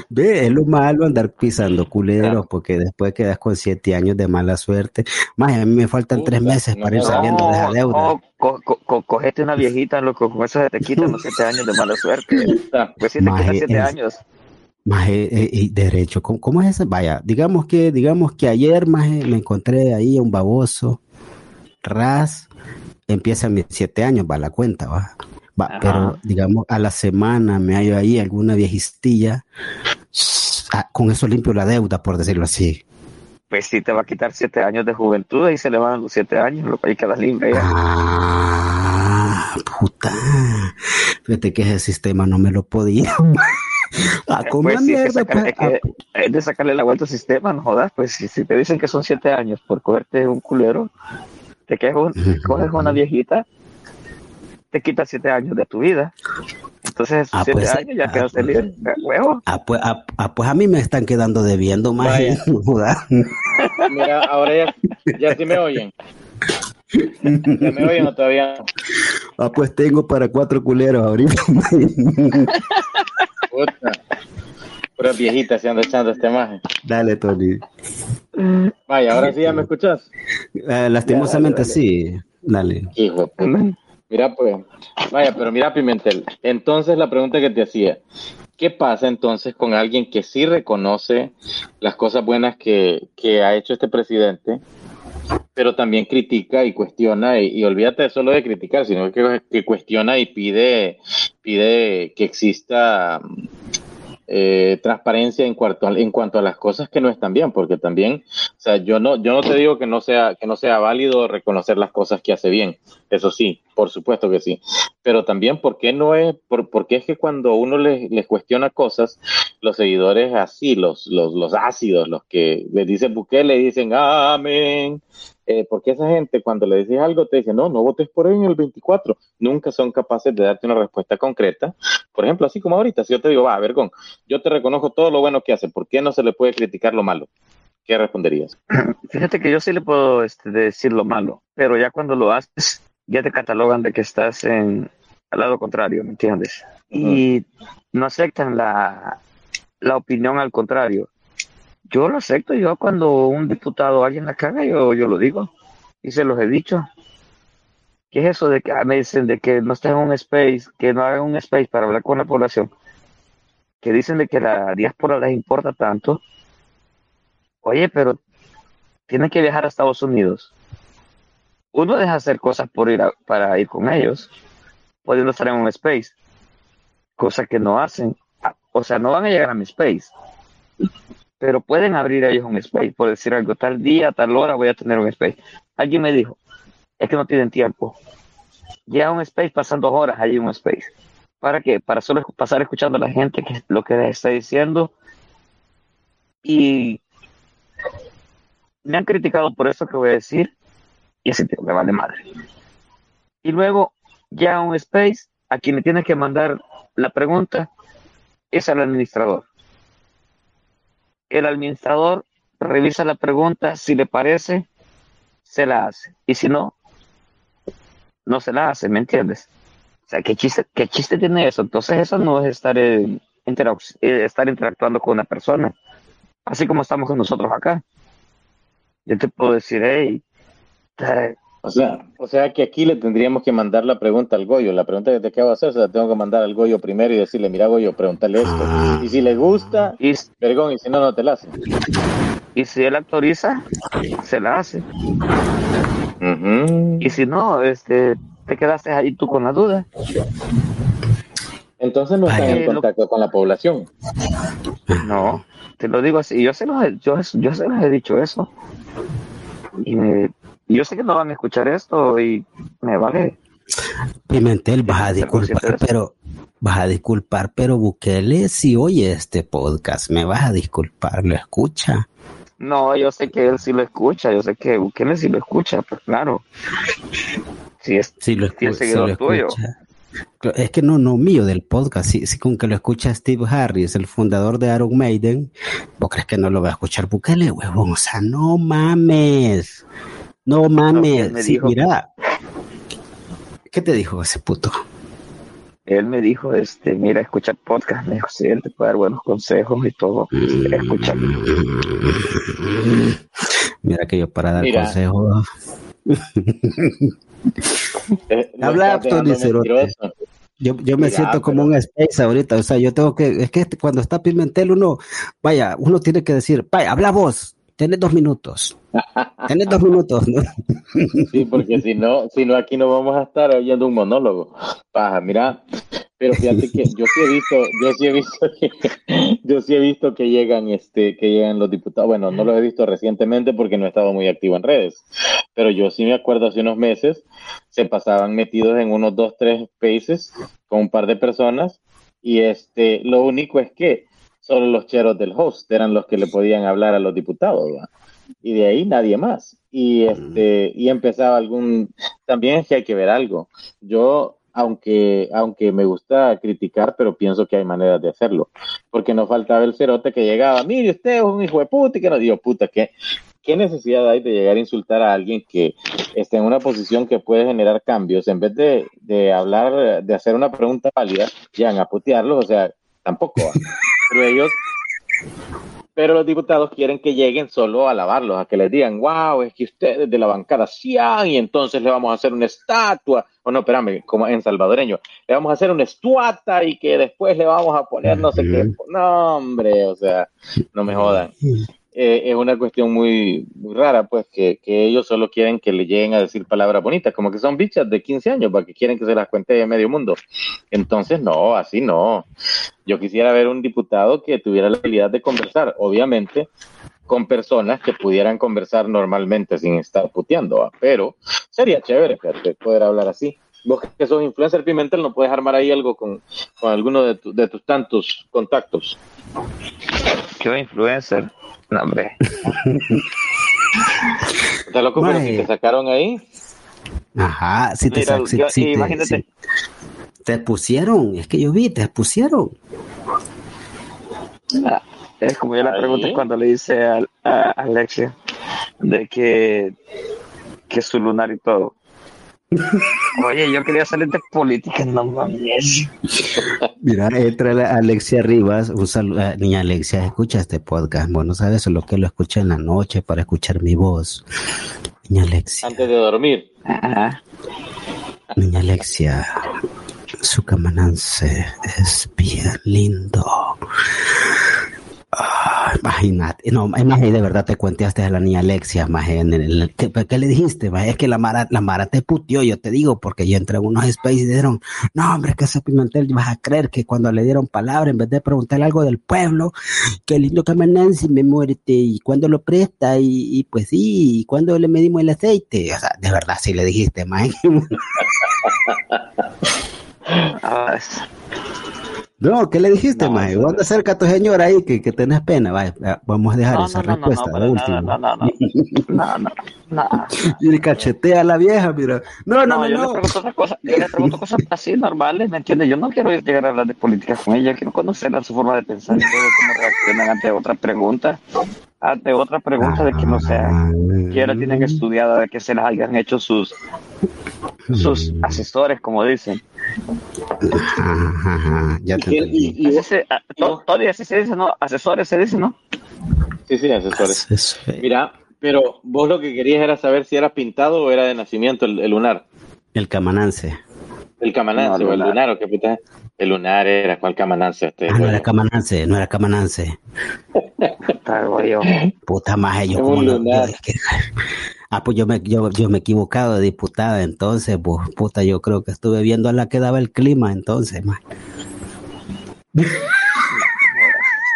Ve, es lo malo andar pisando culeros porque después quedas con siete años de mala suerte. Más, a mí me faltan tres meses no para ir saliendo de esa deuda. no, co- co- co- cogete una viejita, loco, con eso se te quitan los siete años de mala suerte. [LAUGHS] Pues si te Maje, quitan siete es- años. Más y derecho, ¿cómo, cómo es eso? Vaya, digamos que, digamos que ayer más me encontré ahí a un baboso, ras, empieza mis siete años, va la cuenta, va. Va, pero digamos a la semana me hallo ahí alguna viejistilla, ah, con eso limpio la deuda, por decirlo así. Pues sí te va a quitar siete años de juventud y se le van los siete años, lo que hay quedas libre ya. Ah, puta. Fíjate que ese sistema no me lo podía. [LAUGHS] Ah, como Pues sí, es, mierda, sacar- pues. es que es de sacarle la vuelta al sistema, no jodas. Pues si, si te dicen que son siete años por cogerte un culero, te quedas coges una viejita, te quita siete años de tu vida. Entonces, esos Ah, siete pues, años ya ah, quedaste pues. libre. Huevo. Ah, pues, ah, ah, pues a mí me están quedando debiendo más. [LAUGHS] Mira, ahora ya, ya sí me oyen. ¿Ya me oyen o todavía no? Ah, pues tengo para cuatro culeros ahorita. Puta. Puras viejitas se anda echando este maje. Dale, Tony. Vaya, ahora sí ya me escuchas. Eh, lastimosamente sí. Dale. Hijo puta. Mira, pues, vaya, pero mira, Pimentel. Entonces, la pregunta que te hacía: ¿qué pasa entonces con alguien que sí reconoce las cosas buenas que, que ha hecho este presidente, pero también critica y cuestiona? Y, y olvídate solo de criticar, sino que, que cuestiona y pide, pide que exista eh, transparencia en cuanto, a, en cuanto a las cosas que no están bien, porque también, o sea, yo no, yo no te digo que no sea, que no sea válido reconocer las cosas que hace bien, eso sí, por supuesto que sí, pero también, ¿por qué no es, por, porque es que cuando uno les, cuestiona cosas, los seguidores así, los, los, los ácidos, los que les dicen Bukele, dicen amén, eh, porque esa gente cuando le dices algo te dice, no, no votes por él en el 24, nunca son capaces de darte una respuesta concreta. Por ejemplo, así como ahorita, si yo te digo, va, Vergón, yo te reconozco todo lo bueno que hace, ¿por qué no se le puede criticar lo malo? ¿Qué responderías? [CLEARS THROAT] Fíjate que yo sí le puedo este, decir lo malo, pero ya cuando lo haces, ya te catalogan de que estás en al lado contrario, ¿me entiendes? Y no aceptan la, la opinión al contrario. Yo lo acepto, yo cuando un diputado o alguien la caga, yo, yo lo digo. Y se los he dicho. ¿Qué es eso de que ah, me dicen de que no estén en un space, que no hagan un space para hablar con la población? Que dicen de que la diáspora les importa tanto. Oye, pero tienen que viajar a Estados Unidos. Uno deja hacer cosas por ir a- para ir con ellos, pudiendo estar en un space, cosa que no hacen. Ah, O sea, no van a llegar a mi space, pero pueden abrir ellos un space, por decir algo, tal día, tal hora voy a tener un space. Alguien me dijo, es que no tienen tiempo. Llega un space, pasan dos horas allí un space. ¿Para qué? Para solo pasar escuchando a la gente que lo que les está diciendo y me han criticado por eso que voy a decir y así te- me vale madre. Y luego ya un space a quien le tiene que mandar la pregunta es al administrador. El administrador revisa la pregunta, si le parece, se la hace. Y si no, no se la hace, ¿me entiendes? O sea, ¿qué chiste, qué chiste tiene eso? Entonces eso no es estar, en interac- eh, estar interactuando con una persona, así como estamos con nosotros acá. Yo te puedo decir, hey, eh, O sea, o sea que aquí le tendríamos que mandar la pregunta al Goyo. La pregunta que te acabo de hacer se la tengo que mandar al Goyo primero y decirle, mira Goyo, pregúntale esto. Y si le gusta, y, vergón, y si no, no te la hace. y si él autoriza, se la hace. Y si no, este, te quedaste ahí tú con la duda. Entonces no están Ay, en lo- contacto con la población. No, te lo digo así, yo se los he, yo, yo se los he dicho eso. Y me, yo sé que no van a escuchar esto y me vale. Pimentel, vas a disculpar, pero vas a disculpar, pero Bukele si oye este podcast, me vas a disculpar, lo escucha. No, yo sé que él sí lo escucha, yo sé que Bukele sí lo escucha, pues claro. Sí, es, Sí lo, es escu- sí seguidor lo tuyo. escucha. Es que no, no mío del podcast, sí, sí con que lo escucha Steve Harris, el fundador de Iron Maiden, ¿vos crees que no lo va a escuchar Bukele, huevón? O sea, no mames, no mames, sí, dijo- mira, ¿qué te dijo ese puto? Él me dijo, este, mira, escucha el podcast, me dijo, sí, él te puede dar buenos consejos y todo. Este, Escúchalo. Mira que yo para dar Mira. consejos. [LAUGHS] Eh, Habla, mentiroso. Yo, yo me Mira, siento como pero- un space ahorita, o sea, yo tengo que, es que este- cuando está Pimentel uno, vaya, uno tiene que decir, vaya, habla vos, tenés dos minutos, tenés dos minutos, ¿no? [LAUGHS] Sí, porque si no, si no aquí no vamos a estar oyendo un monólogo. Paja, mira. Pero fíjate que yo sí he visto, yo sí he visto [LAUGHS] que, yo sí he visto que llegan, este, que llegan los diputados. Bueno, no los he visto recientemente porque no he estado muy activo en redes. Pero yo sí me acuerdo hace unos meses se pasaban metidos en unos dos, tres spaces con un par de personas y este, lo único es que solo los cheros del host eran los que le podían hablar a los diputados. ¿va? y de ahí nadie más. Y este, y empezaba algún, también es que hay que ver algo. Yo, aunque, aunque me gusta criticar, pero pienso que hay maneras de hacerlo. Porque no faltaba el cerote que llegaba, mire, usted es un hijo de puta, y que no digo, puta, ¿qué, ¿qué necesidad hay de llegar a insultar a alguien que está en una posición que puede generar cambios? En vez de, de hablar, de hacer una pregunta válida, llegan a putearlos, o sea, tampoco. Pero ellos pero los diputados quieren que lleguen solo a alabarlos, a que les digan, wow, es que ustedes de la bancada sí y entonces le vamos a hacer una estatua, o no, espérame, como en salvadoreño, le vamos a hacer una estuata y que después le vamos a poner no sé qué. No, hombre, o sea, no me jodan. Eh, es una cuestión muy, muy rara, pues, que, que ellos solo quieren que le lleguen a decir palabras bonitas, como que son bichas de 15 años, para que quieren que se las cuente de medio mundo. Entonces, no, así no. Yo quisiera ver un diputado que tuviera la habilidad de conversar, obviamente, con personas que pudieran conversar normalmente sin estar puteando, pero sería chévere poder hablar así. Vos que sos influencer Pimentel, ¿no puedes armar ahí algo con, con alguno de, tu- de tus tantos contactos? Yo influencer. No, hombre. [LAUGHS] ¿Estás loco? Pero si te sacaron ahí, Ajá, si te, Mira, sa- si- si te- imagínate. si- te pusieron, es que yo vi, te pusieron. Ah, Es como yo le Ahí. pregunté cuando le hice a, a Alexia de que, que su lunar y todo. Oye, yo quería salir de política, no mames. Mira, entra la Alexia Rivas, un saludo, ah, niña Alexia, escucha este podcast, bueno, sabes lo que lo escucha en la noche para escuchar mi voz. Niña Alexia, antes de dormir. Ajá. niña Alexia, su camanance es bien lindo. Ah, imagínate, no, imagínate, de verdad te cuenteaste a la niña Alexia, maje, en el- ¿qué, qué le dijiste? maje? Es que la Mara, la Mara te puteó, yo te digo, porque yo entré en unos spaces y dijeron, no, hombre, que ese Pimentel vas a creer que cuando le dieron palabra, en vez de preguntarle algo del pueblo, qué lindo que me Nancy me muerte, y cuándo lo presta, y, y pues sí, y cuándo le medimos el aceite, o sea, de verdad sí le dijiste, maje. [LAUGHS] Ah, No, ¿qué le dijiste, No, maje? ¿Cuándo acerca a tu señora ahí que, que tenés pena? Vaya, vamos a dejar No, esa no, respuesta, no, la última. no, no, no, [LAUGHS] no, no, no. Y le cachetea a la vieja, mira. No, no, No, no, yo le pregunto otra cosa, yo le pregunto cosas así normales, ¿me entiendes? Yo no quiero llegar a hablar de política con ella, quiero conocerla, su forma de pensar y cómo reaccionan ante otra pregunta, ante otra pregunta de que no sea, que ahora tienen estudiada, de que se las hayan hecho sus, sus asesores, como dicen. Ajá, Ya te Y- entendí. y- Así se, a- to- todavía así se dice, ¿no? Asesores se dice, ¿no? Sí, sí, asesores. Eso es. Mira, pero vos lo que querías era saber si era pintado o era de nacimiento el, el lunar. El camanance. El camanance No, o el lunar. lunar, o qué puta. El lunar era, ¿cuál camanance? Este, Ah, no era camanance, no era camanance. [LAUGHS] Puta más yo como un no- lunar. yo- es que- [LAUGHS] Ah, pues yo me, yo, yo me he equivocado de diputada, entonces, pues, puta, yo creo que estuve viendo a la que daba el clima, entonces, más.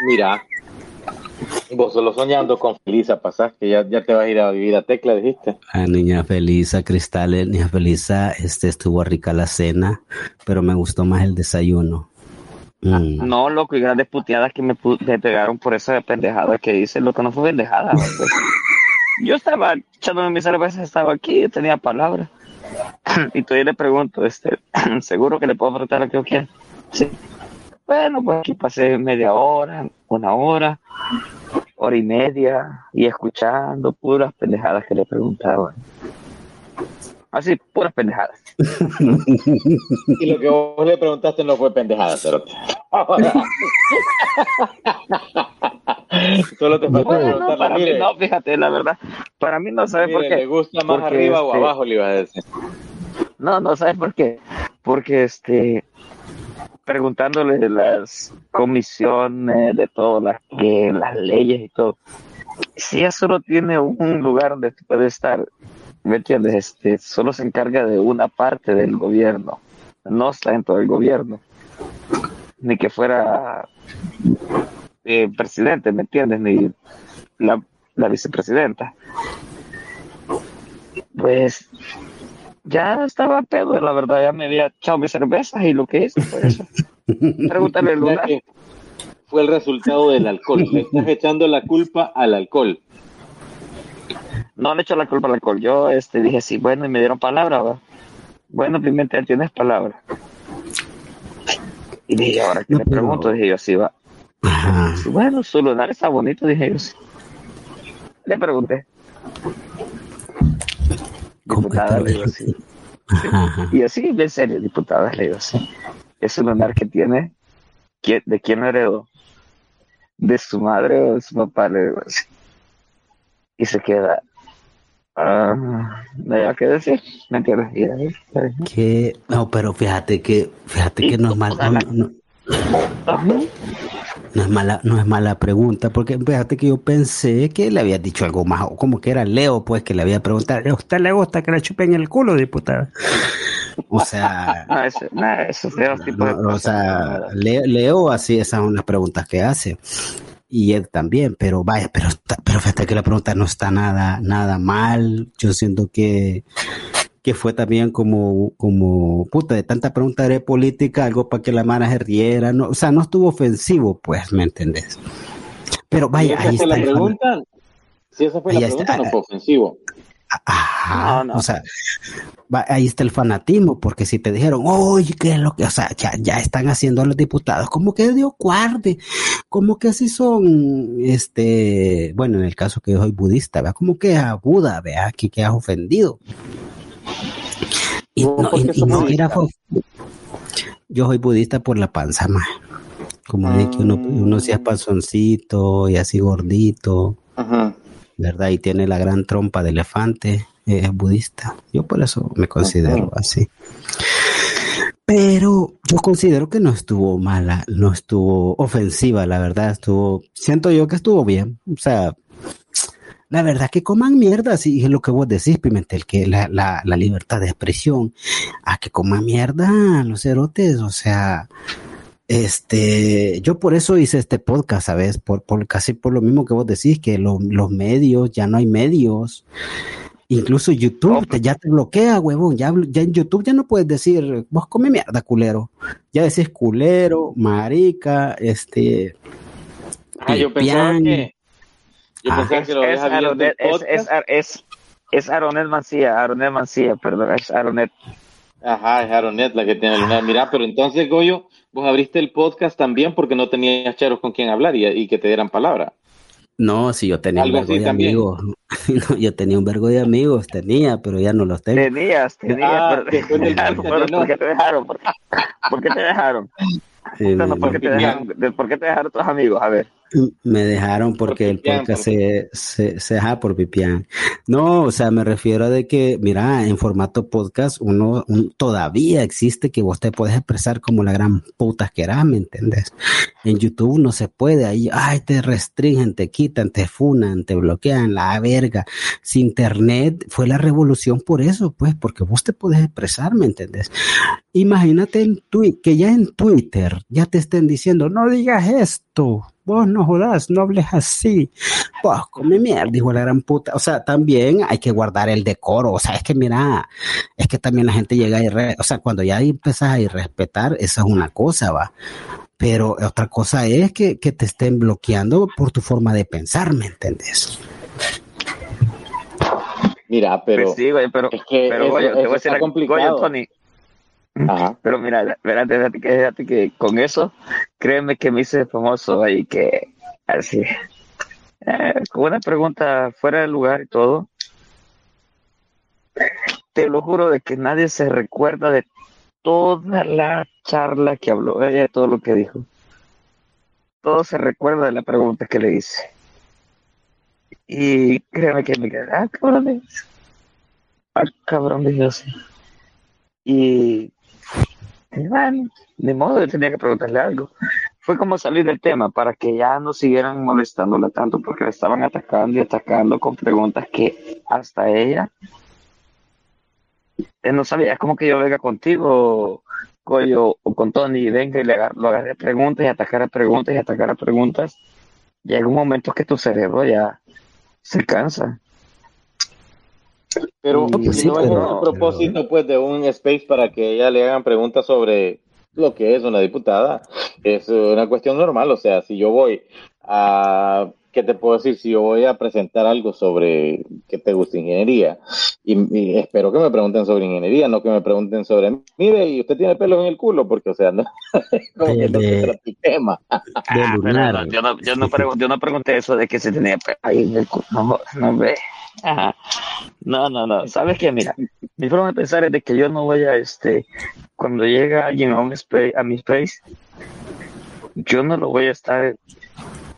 Mira, Vos solo soñando con Felisa pasás, que ya, ya te vas a ir a vivir a Tecla, dijiste. A niña Felisa, Cristales, niña Felisa, este estuvo rica la cena, pero me gustó más el desayuno. Mm. No, loco, y grandes puteadas que me, me pegaron por esa pendejada que hice, lo que no fue pendejada. [LAUGHS] Yo estaba echándome mis cervezas, estaba aquí, yo tenía palabras. [LAUGHS] Y todavía le pregunto, este, [CLEARS THROAT] ¿seguro que le puedo preguntar lo que yo quiera? Sí. Bueno, pues aquí pasé media hora, una hora, hora y media, y escuchando puras pendejadas que le preguntaban. Así, puras pendejadas. [LAUGHS] Y lo que vos le preguntaste no fue pendejada, cerote. [LAUGHS] Solo te faltó Bueno, preguntarle, para mí no, fíjate, la verdad. Para mí no, ¿sabes mire, por qué? ¿le gusta más Porque, arriba o este, abajo? Le iba a decir. No, no, ¿sabes por qué? Porque este preguntándole de las comisiones, de todas las, leyes y todo. Si ella solo tiene un lugar donde puede estar, ¿me entiendes? Este, solo se encarga de una parte del gobierno, no está en todo el gobierno, ni que fuera eh, presidente, ¿me entiendes? Ni la vicepresidenta. Pues ya estaba pedo, la verdad, ya me había echado mis cervezas y lo que hice fue eso. [LAUGHS] Pregúntale al Ya lugar. fue el resultado del alcohol. Le estás echando la culpa al alcohol. No le echo la culpa al alcohol. Yo este, dije, sí, bueno, y me dieron palabra, va. Bueno, Pimentel, tienes palabra. Y dije, ahora que No, le pero- pregunto, dije yo, sí, va. Ajá. Bueno, su lunar está bonito, dije yo, sí. Le pregunté. ¿Cómo que Diputada, le digo. Ajá, ajá. Y así, en serio, diputada, le digo, sí. Ese lunar que tiene, ¿quién- ¿de quién lo heredó? ¿De su madre o de su papá? Le digo así. Y se queda. Ah, no nada que decir, ¿me entiendes? Que, no, pero fíjate que, fíjate que no es mal, no. No es mala, no es mala pregunta, porque fíjate que yo pensé que le había dicho algo más, o como que era Leo, pues, que le había preguntado, ¿a usted le gusta que le chupen el culo, diputada? O sea, [LAUGHS] No, eso, no, eso No, o sea, Leo, Leo así, esas son las preguntas que hace. Y él también, pero vaya, pero, pero fíjate que la pregunta no está nada, nada mal. Yo siento que, que fue también como, como, puta, de tanta pregunta de política, algo para que la mara se riera. No, o sea, no estuvo ofensivo, pues, ¿me entendés? Pero vaya, ahí está la pregunta, si esa fue la está. pregunta, no fue ofensivo. Ajá, No, no. o sea, va- ahí está el fanatismo, porque si te dijeron, oye, ¿qué es lo que, o sea, ya, ya están haciendo a los diputados, como que Dios guarde, como que así son, este, bueno, en el caso que yo soy budista, vea, como que a Buda, vea, que quedas ofendido. Y ¿Vos no, y- no era yo soy budista por la panza, más. Como de que uno, uno sea panzoncito y así gordito. Ajá. ¿verdad? Y tiene la gran trompa de elefante, eh, es budista. Yo por eso me considero así. Pero yo considero que no estuvo mala, no estuvo ofensiva, la verdad, estuvo, siento yo que estuvo bien. O sea, la verdad que coman mierda, sí, es lo que vos decís, Pimentel, que la, la, la libertad de expresión, a que coman mierda los cerotes, o sea, este, yo por eso hice este podcast, ¿sabes? Por, por casi por lo mismo que vos decís, que lo- los medios, ya no hay medios. Incluso YouTube te, ya te bloquea, huevón. Ya, ya en YouTube ya no puedes decir, vos come mierda, culero. Ya decís culero, marica, este. Ah, yo pensaba que. Yo Ah. que lo es, Aronet, es, es, es, es Aronet Mancía, Aronet Mancía, perdón, es Aronet. Ajá, es Aronet la que tiene el lunar. Mira, pero entonces, Goyo, vos abriste el podcast también porque no tenías charos con quien hablar y, y que te dieran palabra. No, si yo tenía un Algo vergo de también. amigos. [LAUGHS] No, yo tenía un vergo de amigos, tenía, pero ya no los tengo. Tenías, tenías, Ah, pero- pero ya no. ¿por qué te dejaron? ¿Por, por qué te dejaron? No, no, ¿por, qué te dejaron? ¿De- ¿Por qué te dejaron tus amigos? A ver. Me dejaron porque Por el Pipián, podcast por se, se, se deja por Pipián. No, o sea, me refiero a de que, mira, en formato podcast uno un- todavía existe que vos te puedes expresar como la gran puta que eras, ¿me entendés? En YouTube no se puede, ahí, ay, te restringen, te quitan, te funan, te bloquean, la verga. Si internet fue la revolución por eso, pues, porque vos te puedes expresar, ¿me entendés? Imagínate en que ya en Twitter ya te estén diciendo, no digas esto, vos no jodas, no hables así, vos come mierda, dijo la gran puta. O sea, también hay que guardar el decoro. O sea, es que mira, es que también la gente llega y, re, o sea, cuando ya empezás a irrespetar, esa es una cosa, va. Pero otra cosa es que, que te estén bloqueando por tu forma de pensar, ¿me entendés? Mira, pero. Pues sí, güey, pero, es que pero eso- oye, te eso voy a decir complicado. oye, Tony. Pero mira, espérate, fíjate que, que con eso, créeme que me hice famoso y que así, eh, con una pregunta fuera de lugar y todo, te lo juro de que nadie se recuerda de toda la charla que habló ella, de todo lo que dijo. Todo se recuerda de la pregunta que le hice. Y créeme que me quedé, ah, cabrón, ah, cabrón. Y y bueno, de modo, yo tenía que preguntarle algo. Fue como salir del tema para que ya no siguieran molestándola tanto porque la estaban atacando y atacando con preguntas que hasta ella eh, no sabía. Es como que yo venga contigo, Coyo, o con Tony y venga y le agar- lo agarre preguntas y atacar a preguntas y atacar a preguntas. Llega un momento que tu cerebro ya se cansa. Pero No, pues si sí, no es el propósito pues de un space para que ella le hagan preguntas sobre lo que es una diputada, es una cuestión normal, o sea, si yo voy a, ¿qué te puedo decir? Si yo voy a presentar algo sobre que te gusta ingeniería y, y espero que me pregunten sobre ingeniería, no que me pregunten sobre, mire, y usted tiene pelo en el culo, porque, o sea, no, [LAUGHS] como que no De- se trata el tema. De Ah, yo, no, yo, no pregun- yo no pregunté eso de que se tenía pe- ahí en el cu- No, no ve. No, no, no. ¿Sabes qué? Mira, mi forma de pensar es de que yo no voy a, este, cuando llega alguien a, un space, a mi space, yo no lo voy a estar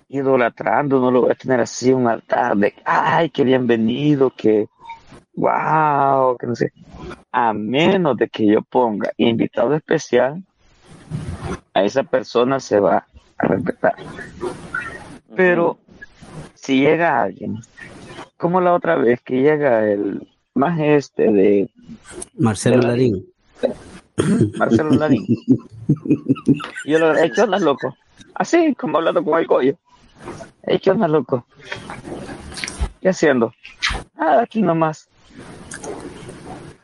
idolatrando, no lo voy a tener así un altar de, ay, qué bienvenido, que, wow, que no sé. A menos de que yo ponga invitado especial, a esa persona se va a respetar. Pero si llega alguien, como la otra vez que llega el más este de Marcelo de la- Larín. [COUGHS] Marcelo Larín, yo lo he hecho las loco, así como hablando con el collo, he hecho las loco, ¿qué haciendo? Ah, aquí nomás.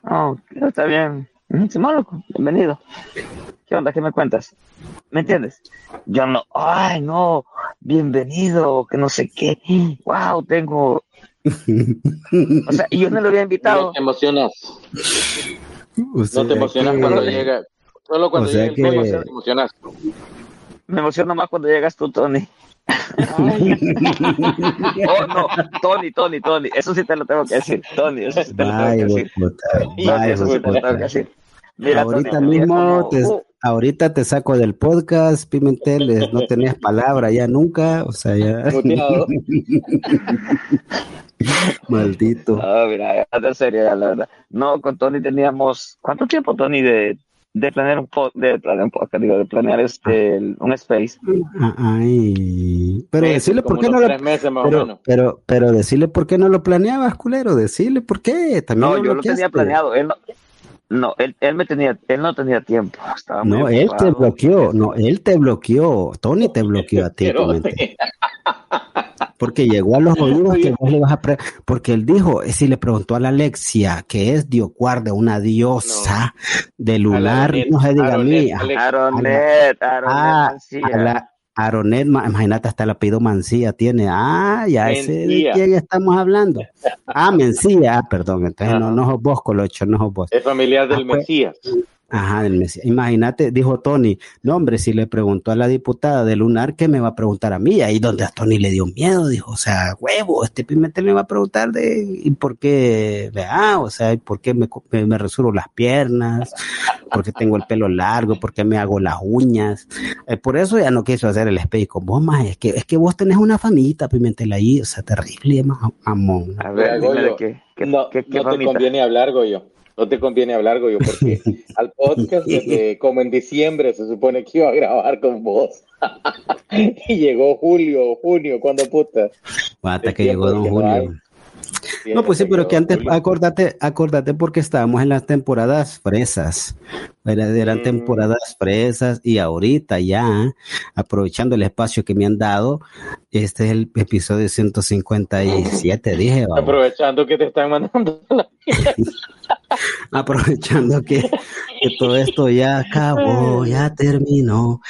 Oh, está bien. Mm, Simón, loco, bienvenido. ¿Qué onda? ¿Qué me cuentas? ¿Me entiendes? Yo no, ay, no, bienvenido, que no sé qué. Wow, tengo. O sea, y yo no lo había No invitado. te emocionas, O sea no te emocionas que- cuando llega, solo cuando o sea llega el que- collo te emocionas. Me emociona más cuando llegas tú, Tony. [LAUGHS] oh, no, Tony, Tony, Tony. Eso sí te lo tengo que decir, Tony. Eso sí te lo tengo que Vaya, decir. eso sí te lo tengo que decir. Mira, ahorita Tony, mismo te, ahorita te saco del podcast, Pimentel, no tenés [LAUGHS] palabra ya nunca, o sea, ya [LAUGHS] maldito. No, mira, en serio, la verdad. No, con Tony teníamos. ¿Cuánto tiempo, Tony, de, de planear un podcast? De planear un podcast, digo, de planear este, el- un space. Ah, Ay, pero Meses, decirle por qué no lo meses más o pero, menos. pero, pero decirle por qué no lo planeabas, culero, decirle por qué. También No, yo lo tenía planeado. Él no, no él, él me tenía, él no tenía tiempo. Estaba muy No, él te bloqueó, no, él te bloqueó, Tony te [LAUGHS] bloqueó a ti, porque llegó a los oídos que vos le vas a pre- porque él dijo, eh, si le preguntó a la Alexia, que es Diocuarde, una diosa de lunar, Aronet, no se diga a mí, Aronet, a- Ah, Mancilla. a la Aronet, ma- imagínate, hasta el apellido Mancía tiene. Ah, ya sé de quién estamos hablando. Ah, Mencía, ah, perdón, entonces no, Ajá. no sos vos, Colocho, no sos vos. Es familiar del Ah, pues. Mesías. Ajá, del Mesías. Imagínate, dijo Tony, no hombre, si le preguntó a la diputada de Lunar, ¿qué me va a preguntar a mí? Ahí donde a Tony le dio miedo, dijo, o sea, huevo, este Pimentel me va a preguntar de, ¿y por qué? Vea, o sea, ¿y ¿por qué me, me, me resuro las piernas? ¿Por qué tengo el pelo largo? ¿Por qué me hago las uñas? Eh, por eso ya no quiso hacer el espejo con vos, más es que, es que vos tenés una famita, Pimentel, ahí, o sea, terrible, ma- mamón. A ver, dime de qué, qué, no, qué, qué no te conviene hablar, Goyo. No te conviene hablar, Goyo, porque [LAUGHS] al podcast, desde como en diciembre, se supone que iba a grabar con vos. [LAUGHS] y llegó julio, junio, cuando puta. El que llegó Don. Julio. No, pues sí, pero que antes, acordate, acordate porque estábamos en las temporadas fresas, eran Mm. temporadas fresas y ahorita ya, aprovechando el espacio que me han dado, este es el episodio 157, dije, vamos. Aprovechando que te están mandando [LAUGHS] la [LAUGHS] aprovechando que, que todo esto ya acabó, ya terminó.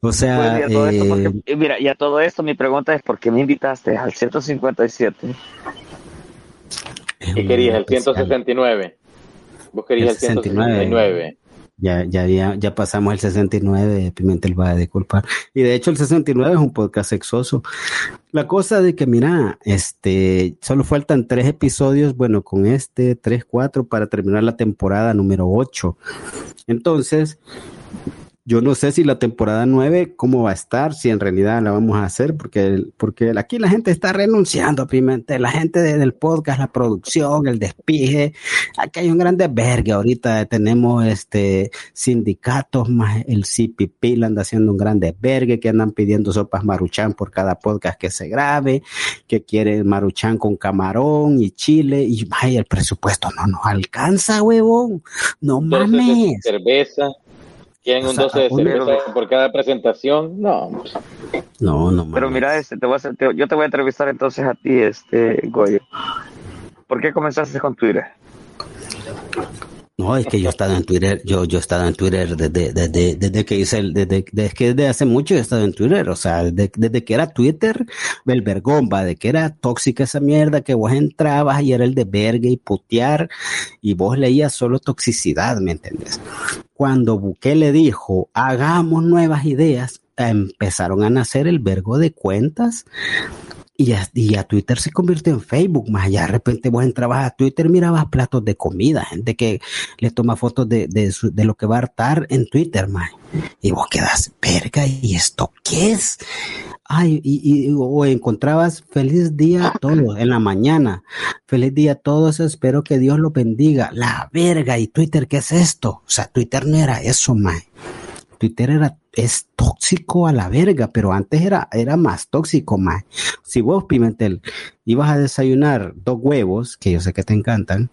O sea, Pues, y a todo esto, eh, porque- mira, y a todo esto mi pregunta es ¿por qué me invitaste al 157? Es ¿Qué querías? El especial. 169. Vos querías el, El 69. 169. Ya, ya, ya, ya pasamos el 69, Pimentel va a disculpar. Y de hecho el 69 es un podcast sexoso. La cosa de que, mira, este, solo faltan tres episodios, bueno, con este, tres, cuatro, para terminar la temporada número 8. Entonces, yo no sé si la temporada 9, cómo va a estar, si en realidad la vamos a hacer, porque, porque aquí la gente está renunciando, Pimentel, la gente de- del podcast, la producción, el despije, aquí hay un gran desvergue ahorita, tenemos este sindicatos, más el CPP le anda haciendo un gran desvergue, que andan pidiendo sopas maruchan por cada podcast que se grabe, que quieren maruchan con camarón y chile, y vaya, el presupuesto no nos alcanza, huevón, no 12 de mames. cerveza. ¿Quieren un sea, 12 de cerveza por cada presentación? No. pues, No, no. Pero mira, este, te voy a hacer- te- yo te voy a entrevistar entonces a ti, este, Goyo. ¿Por qué comenzaste con Twitter? No, es que yo he estado en Twitter, yo, yo he estado en Twitter desde, desde, desde que hice el, desde, desde hace mucho he estado en Twitter, o sea, desde, desde que era Twitter, el vergón, va, de que era tóxica esa mierda, que vos entrabas y era el de verga y putear, y vos leías solo toxicidad, ¿me entendés? Cuando Bukele dijo, hagamos nuevas ideas, empezaron a nacer el vergo de cuentas y ya, y ya Twitter se convirtió en Facebook, más allá de repente vos entrabas a Twitter, mirabas platos de comida, gente que le toma fotos de, de, lo que va a hartar en Twitter, más. Y vos quedas, verga, ¿y esto qué es? Ay, y, y- o encontrabas feliz día a todos en la mañana. Feliz día a todos, espero que Dios los bendiga. La verga, ¿y Twitter qué es esto? O sea, Twitter no era eso, más. Twitter era, es tóxico a la verga, pero antes era, era más tóxico, más. Si vos, Pimentel, ibas a desayunar dos huevos, que yo sé que te encantan,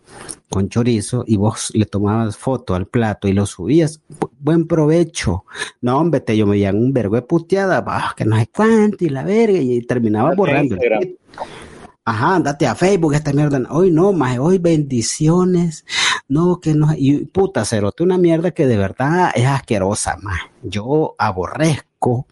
con chorizo, y vos le tomabas foto al plato y lo subías, bu- buen provecho. No, hombre, te yo me veían un vergo de puteada, bah, que no sé cuánto, y la verga, y terminaba borrando. Ajá, andate a Facebook, esta mierda. Hoy no, más hoy bendiciones. No, que no. Y puta, cerote, una mierda que de verdad es asquerosa, más. Yo aborrezco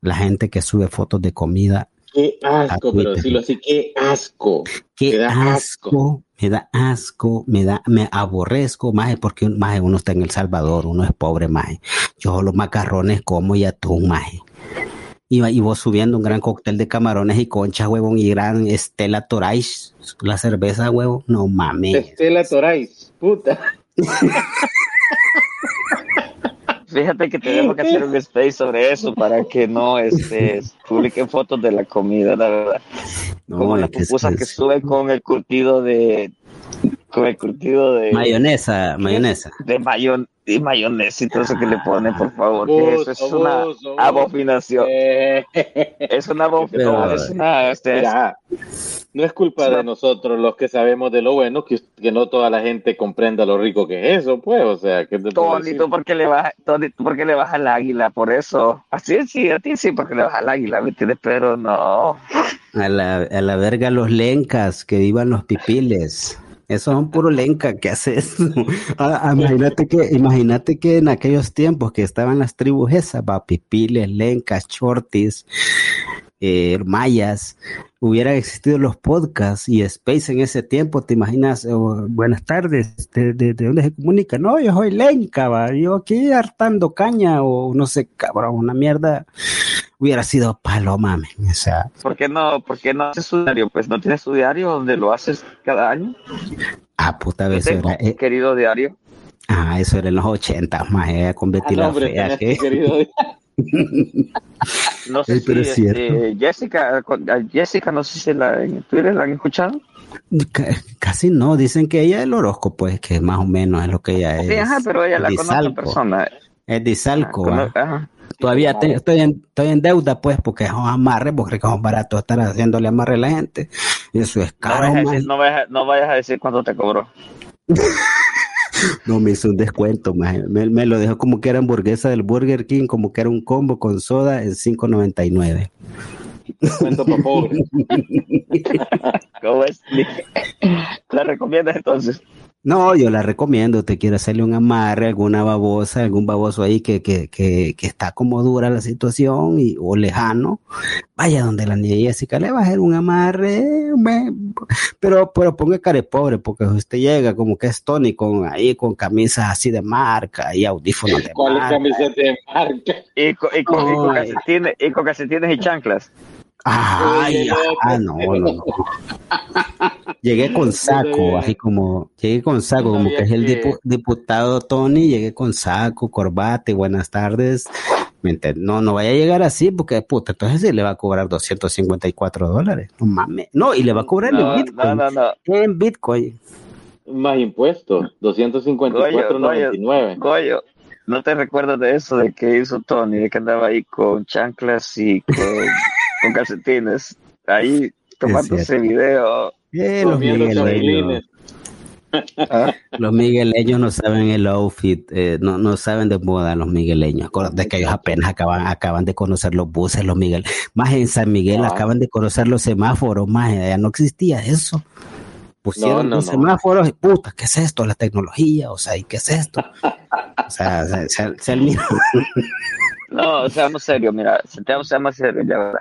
la gente que sube fotos de comida. Qué asco, pero decirlo así, qué asco. Qué Me da asco, me da asco, me da, me aborrezco, más porque más uno está en El Salvador, uno es pobre, más. Yo los macarrones como y atún, más. Y, y vos subiendo un gran cóctel de camarones y conchas, huevón, y gran Estela Torais, la cerveza, huevón, no mames. Estela Torais, puta. Fíjate que tenemos que hacer un space sobre eso para que no este, publiquen fotos de la comida, la verdad. No, Como las que es- pupusas que es suben con el curtido de. con el curtido de. mayonesa, mayonesa. de mayon y mayonesa y todo eso que le ponen, por favor. que eso es Vos, una vos, abominación. Eh, Es una abominación. Pero- es una. este, es- Mira, no es culpa de nosotros los que sabemos de lo bueno, que, que no toda la gente comprenda lo rico que es eso, pues, o sea, que Tony, tú porque le vas, Tony, tú porque le vas al águila, por eso. Así es, sí, a ti sí, porque le vas al águila, ¿me entiendes? Pero no. A la, a la verga los lencas, que vivan los pipiles. Esos son puro lenca que hace eso. [LAUGHS] Ah, ah, imagínate que, imagínate que en aquellos tiempos que estaban las tribus esas, va, pipiles, lencas, chortis, eh, mayas, hubieran existido los podcasts y Space en ese tiempo, te imaginas, buenas tardes, ¿de, de, de dónde se comunica? No, yo soy lenca, va, yo aquí hartando caña o no sé, cabrón, una mierda, hubiera sido paloma, men, o sea, ¿Por qué no, por qué no haces su diario? Pues no tienes tu diario donde lo haces cada año. ah, puta vez eh, querido diario. ah, eso era en los ochentas, más, eh, con Betty Ah, no, la hombre, fea, tenés que- tu querido- [LAUGHS] No sé pero si es este. Jessica, Jessica, no sé si la, en Twitter la han escuchado. Ca- Casi no, dicen que ella es el horóscopo, es que más o menos es lo que ella es. Sí, ajá, pero ella la conoce en persona. Es Dizalco, Cono- va. ajá. Todavía te- estoy, en, estoy en deuda, pues, porque son amarres, porque son baratos estar haciéndole amarre a la gente. Eso es No caro, vayas, a decir, no, vayas, no vayas a decir cuánto te cobró. [LAUGHS] No me hizo un descuento. Me, me lo dejó como que era hamburguesa del Burger King, como que era un combo con soda en 5.99. Cuento para pobre. [LAUGHS] ¿Cómo es? [LAUGHS] ¿La recomiendas entonces? No, yo la recomiendo. Te quiere hacerle un amarre, alguna babosa, algún baboso ahí que, que, que, que está como dura la situación y, o lejano. Vaya donde la niña Jessica le va a hacer un amarre, me- pero, pero ponga care pobre, porque usted llega como que es Tony con ahí con camisas así de marca y audífonos de ¿Cuál marca. de marca? Y con, y con, y con calcetines y chanclas. Ay, ah, no, no, no. Llegué con [LAUGHS] saco, así como, llegué con saco, como que es el dipu- diputado Tony, llegué con saco, corbata y buenas tardes. ¿Me enten- No, no vaya a llegar así porque, puta, entonces sí le va a cobrar 254 dólares. No mames. No, y le va a cobrar No, en Bitcoin. no, no, no. En Bitcoin. Más impuestos, Goyo, 254.99. Goyo, ¿no te recuerdas de eso de que hizo Tony, de que andaba ahí con chanclas y con, con calcetines? Ahí tomándose video. Eh, los Comiendo migueleños. chapulines. Los migueleños no saben el outfit, eh, no, no saben de moda los migueleños. Acuérdate que ellos apenas acaban, acaban de conocer los buses, los Miguel. Más en San Miguel Ah. acaban de conocer los semáforos, más ya no existía eso. Pusieron No, no, los no. semáforos y puta, ¿qué es esto? La tecnología, o sea, ¿y qué es esto? O sea, se, se- se- [LAUGHS] No, seamos serios, mira, seamos, seamos serios, ya verdad.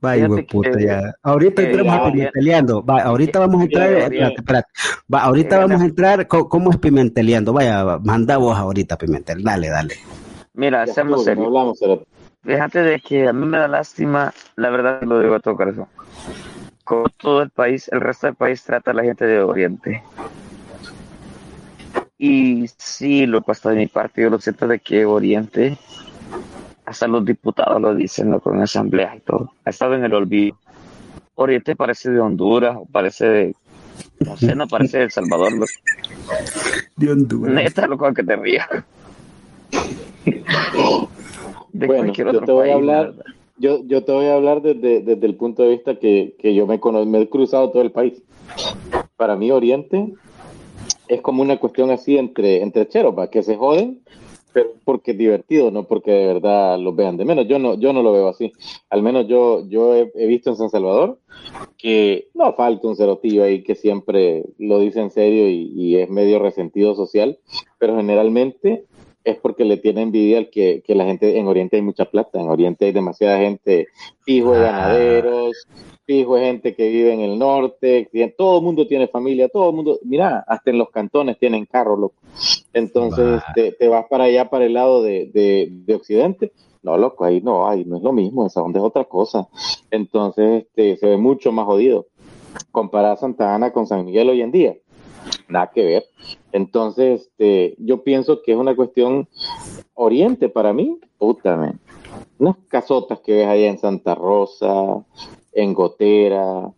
Vaya, puta, ya. Ahorita que entramos a pimenteleando. Va, ahorita vamos a entrar. espérate, espérate. Va, ahorita vamos a entrar. ¿Cómo es pimenteleando? Vaya, manda vos ahorita pimentel. Dale, dale. Mira, no serios. hablamos, pero Fíjate de que a mí me da lástima, la verdad lo digo a todo corazón. Como todo el país, el resto del país trata a la gente de Oriente. Y sí, lo he puesto de mi parte, yo lo siento de que Oriente, hasta los diputados lo dicen, ¿no? con asambleas y todo, ha estado en el olvido. Oriente parece de Honduras, o parece de, no sé, no parece de El Salvador, lo- De Honduras. neta, lo con que te rías. De Bueno, cualquier yo otro te voy a país, la hablar, yo, yo te voy a hablar desde, desde el punto de vista que, que yo me, cono- me he cruzado todo el país. Para mí Oriente es como una cuestión así entre, entre cheropas, que se joden, pero porque es divertido, no porque de verdad los vean de menos. Yo no, yo no lo veo así. Al menos yo, yo he, visto en San Salvador que no falta un cerotillo ahí que siempre lo dice en serio y es medio resentido social, pero generalmente es porque le tiene envidia al que, que la gente en Oriente hay mucha plata, en Oriente hay demasiada gente fijo de Ah. ganaderos, fijo de gente que vive en el norte, todo el mundo tiene familia, todo el mundo, mira, hasta en los cantones tienen carros, loco. Entonces te, te vas para allá, para el lado de, de, de Occidente, no, loco, ahí no, ahí no es lo mismo, esa onda es otra cosa. Entonces este, se ve mucho más jodido. Comparar Santa Ana con San Miguel hoy en día, nada que ver. Entonces, este, yo pienso que es una cuestión oriente para mí, puta, man. Unas casotas que ves allá en Santa Rosa, en Gotera,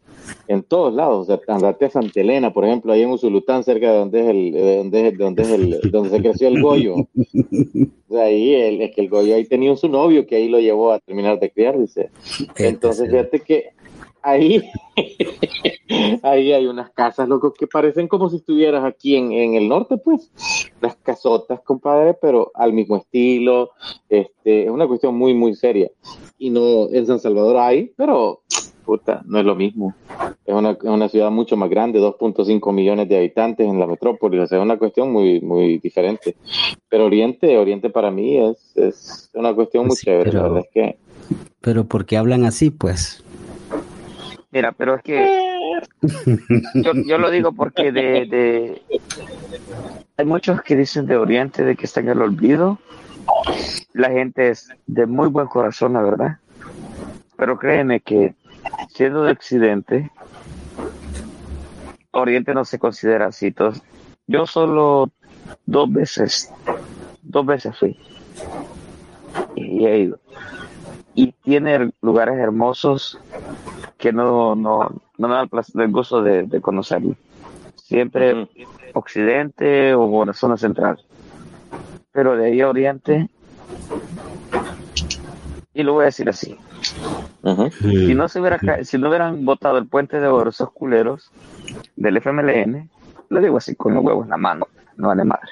en todos lados. O sea, andate a Santa Elena, por ejemplo, ahí en Usulután, cerca de donde es el, de donde es, de donde es el, donde se creció el Goyo. O sea, ahí el, es que el Goyo ahí tenía su novio que ahí lo llevó a terminar de criar, dice. Entonces, fíjate que ahí, [LAUGHS] ahí hay unas casas, loco, que parecen como si estuvieras aquí en, en el norte, pues. Las casotas, compadre, pero al mismo estilo. Este, es una cuestión muy, muy seria. Y no, en San Salvador hay, pero, puta, no es lo mismo. Es una, es una ciudad mucho más grande, 2.5 millones de habitantes en la metrópoli, o sea, es una cuestión muy, muy diferente. Pero Oriente, Oriente para mí es, es una cuestión muy Sí, chévere, pero- la verdad es que... Pero porque hablan así, pues. Mira, pero es que yo, yo lo digo porque de, de hay muchos que dicen de Oriente de que está en el olvido. La gente es de muy buen corazón, la verdad. Pero créeme que siendo de Occidente, Oriente no se considera así. Yo solo dos veces, dos veces fui y he ido. Y tiene lugares hermosos que no, no, no me da el, gusto de, de conocerlo. Siempre occidente o la zona central. Pero de ahí a oriente, y lo voy a decir así, Ujú. Si no, se hubiera, si no hubieran votado el puente de oro esos culeros del FMLN, lo digo así con los huevos en la mano, no vale madre.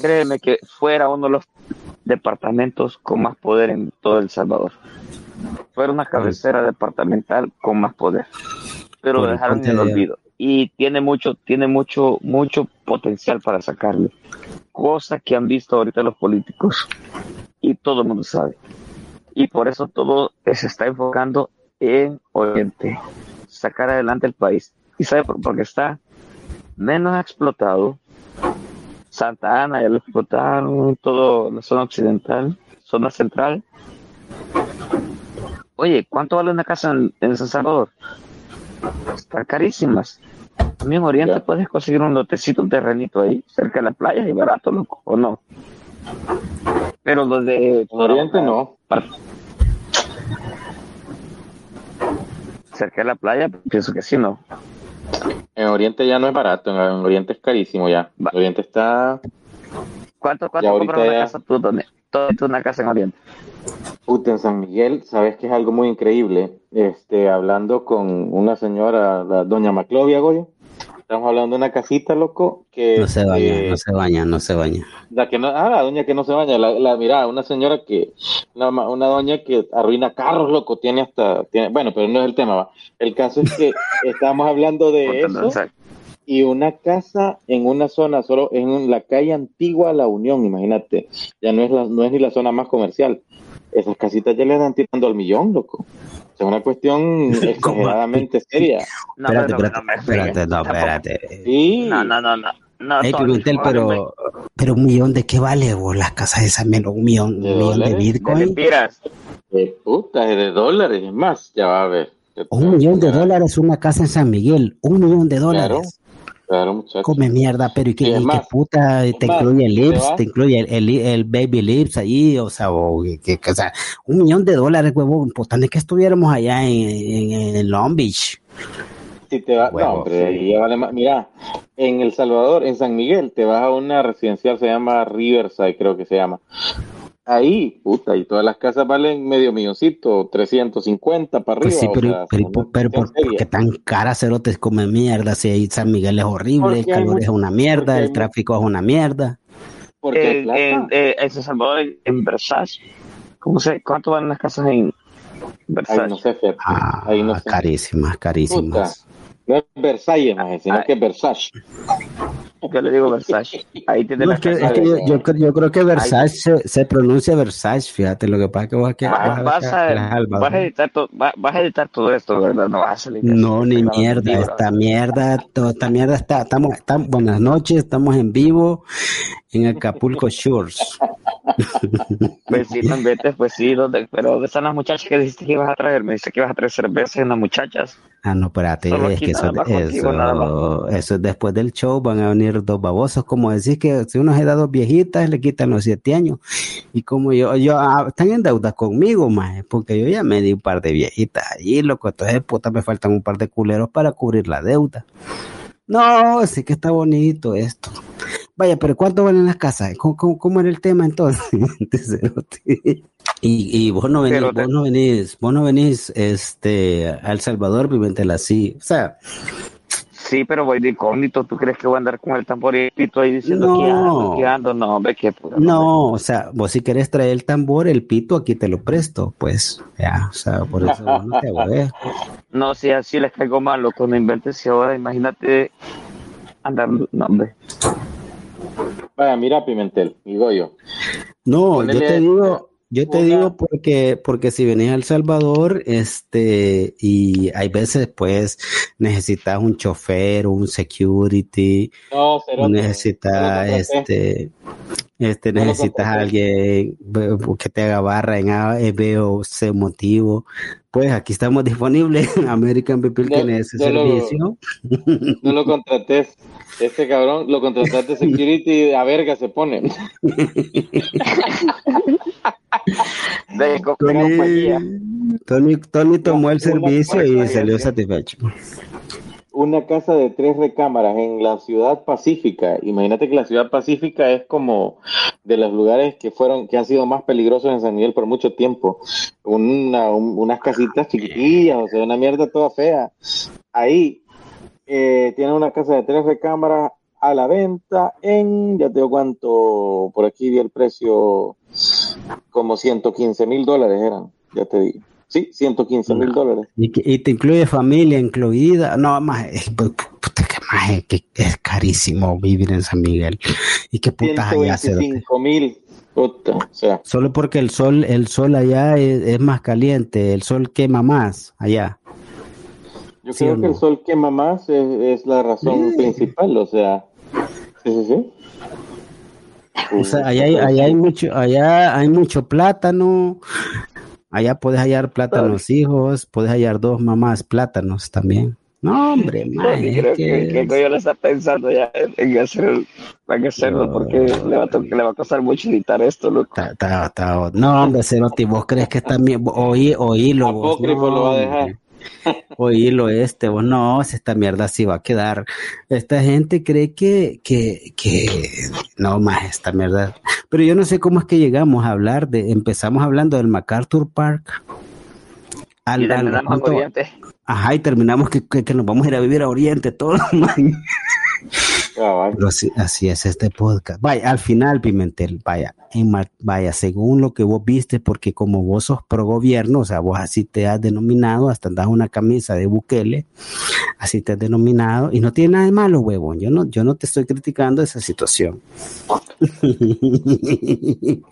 Créeme que fuera uno de los departamentos con más poder en todo El Salvador. Fuera una cabecera departamental con más poder. Pero lo dejaron en el olvido. Y tiene mucho, tiene mucho, mucho potencial para sacarlo. Cosa que han visto ahorita los políticos. Y todo el mundo sabe. Y por eso todo se está enfocando en Oriente. Sacar adelante el país. ¿Y sabe por Porque está menos explotado. Santa Ana ya lo explotaron, todo la zona occidental, zona central. Oye, ¿cuánto vale una casa en, en San Salvador? Están carísimas. También en Oriente Ya. puedes conseguir un lotecito, un terrenito ahí, cerca de la playa y barato, loco, ¿o no? Pero los de... En Oriente no. Cerca de la playa, pienso que sí, ¿no? En Oriente ya no es barato, en en Oriente es carísimo ya. Va. En Oriente está ¿Cuánto, cuánto compras una ya- casa tú, Tony? Todo esto una casa en Oriente. Puta, en San Miguel, sabes que es algo muy increíble. Este, hablando con una señora, la doña Maclovia Goyo, estamos hablando de una casita, loco, que No se baña, eh, no se baña, no se baña. la que no, ah, la doña que no se baña, la, la mira, una señora que, una, una doña que arruina carros, loco, tiene hasta, tiene, bueno, pero no es el tema, va. El caso es que [LAUGHS] estamos hablando de eso y una casa en una zona, solo en un- la calle antigua La Unión, imagínate, ya no es, la, no es ni la zona más comercial. Esas casitas ya le están tirando al millón, loco. O sea, una cuestión [LAUGHS] exageradamente seria. no, espérate, pero- espérate, no espérate, no, espérate. Sí, No, no, no, no. no Ey, Tony, Pimentel, vale, pero, pero un millón de qué vale vos las casas de San Miguel, un millón, ¿De un millón de dólares? De Bitcoin, lempiras. de puta, de dólares, es más, ya va a ver. un millón de dólares una casa en San Miguel, un millón de Claro, dólares. Claro, muchachos. Come mierda, pero ¿y es y puta te más, incluye el ¿te lips, te incluye el, el, el baby lips ahí, o sea, o, que, que- o sea, un millón de dólares, pues tan es que estuviéramos allá en, en, en Long Beach. Si te va, Huevo, no, hombre, ahí ya vale más. Mira, en El Salvador, en San Miguel, te vas a una residencial, se llama Riverside, creo que se llama. Ahí, puta, y todas las casas valen medio milloncito, 350 para arriba. Pues sí, o pero, sea, pero, pero, pero ¿por, por qué tan cara cerotes come mierda? Si ahí San Miguel es horrible, el hay calor es una mierda, el tráfico es una mierda. Porque hay En, en, eh, en San Salvador, en, Versace, ¿cómo se, ¿cuánto van las casas en Versace? Ahí no sé, fíjate. Ah, Ahí no sé. carísimas, Puta, carísimas. no es Versalles, más, sino Ay. que es Versace. Yo le digo Versace. Ahí No, es que, es que yo, yo, creo- yo creo que Versace se, se pronuncia Versace, fíjate, lo que pasa es que vos aquí Vas, vas a a, vas a editar todo, va- vas a editar todo esto, ¿verdad? No vas a salir. No, ni mierda, esta mierda, toda esta mierda está, estamos, estamos, buenas noches, estamos en vivo en Acapulco Shores. [LAUGHS] Pues sí, vete, pues sí, ¿dónde? pero ¿dónde están las muchachas que dijiste que ibas a traer? Me dice que ibas a traer cerveza y unas muchachas. Ah, no, espérate, Solo es que eso, eso, eso es después del show, van a venir dos babosos, como decís que si uno se da dos viejitas, le quitan los siete años. Y como yo, yo, ah, están en deuda conmigo, más, porque yo ya me di un par de viejitas allí, loco, entonces puta me faltan un par de culeros para cubrir la deuda. No, sí que está bonito esto. Vaya, pero ¿cuánto valen las casas? ¿Cómo, cómo, cómo era el tema entonces? [LAUGHS] y, y vos no venís, vos no venís, vos no venís, este, a El Salvador, Pimentel así. O sea, Sí, pero voy de incógnito. ¿Tú crees que voy a andar con el tambor y el pito ahí diciendo No. que ando, que ando? No, hombre, qué pura. no, o sea, vos si querés traer el tambor, el pito, aquí te lo presto, pues, ya, o sea, por eso no te agüeves. [LAUGHS] No, si así les caigo mal, loco, no inventes ahora, imagínate andar, no, hombre. Vaya, mira Pimentel, digo yo. No, yo te digo, yo te digo porque, porque si venís a El Salvador, este, y hay veces, pues, necesitas un chofer o un security, No, necesitas, este, este, necesitas a alguien que te haga barra en A, B o C motivo. Pues aquí estamos disponibles [LAUGHS] American People Yo- necesita yo lo- servicio. No lo [LAUGHS] contraté. Este cabrón lo contrataste security a verga se pone. [LAUGHS] De Tony, compañía. Tony, Tony tomó el servicio y salió satisfecho. Una casa de tres recámaras en la ciudad pacífica. Imagínate que la ciudad pacífica es como de los lugares que fueron, que han sido más peligrosos en San Miguel por mucho tiempo. Una, un- unas casitas chiquitillas, o sea, una mierda toda fea. Ahí eh, tiene una casa de tres recámaras a la venta en, ya te digo cuánto, por aquí vi el precio, como 115 mil dólares eran, ya te digo. Sí, 115 mil dólares. Y, te incluye familia incluida. No, más, es, puta, que más, es, que es carísimo vivir en San Miguel. Y qué putas allá hace. 125 mil, puta, o sea, Solo porque el sol, el sol allá es, es más caliente, el sol quema más allá. yo ¿Sí creo que el sol quema más, es, es la razón principal, o sea, sí, sí, sí. O sea, allá hay, allá hay mucho, allá hay mucho plátano. Allá puedes hallar plátanos hijos, puedes hallar dos mamás plátanos también. No, hombre, man, es creo que- que, que yo le está pensando ya en hacer, en hacerlo porque le va, a le va a costar mucho editar esto, loco. Ta- ta- ta- no, hombre, Cerote, vos crees que también, oí, oílo, vos, Apócrifo no, lo va a dejar. hombre. [LAUGHS] Oílo este, vos no, si esta mierda sí va a quedar. Esta gente cree que, que, que, no más esta mierda. Pero yo no sé cómo es que llegamos a hablar de, empezamos hablando del MacArthur Park. Al, Y al-. Oriente. Ajá, y terminamos que, que, que nos vamos a ir a vivir a Oriente todos. [LAUGHS] Así, es este podcast. Vaya, al final, Pimentel, vaya, en vaya, según lo que vos viste, porque como vos sos pro gobierno, o sea, vos así te has denominado, hasta andas una camisa de Bukele, así te has denominado, y no tiene nada de malo, huevón. Yo no, yo no te estoy criticando esa situación. [LAUGHS]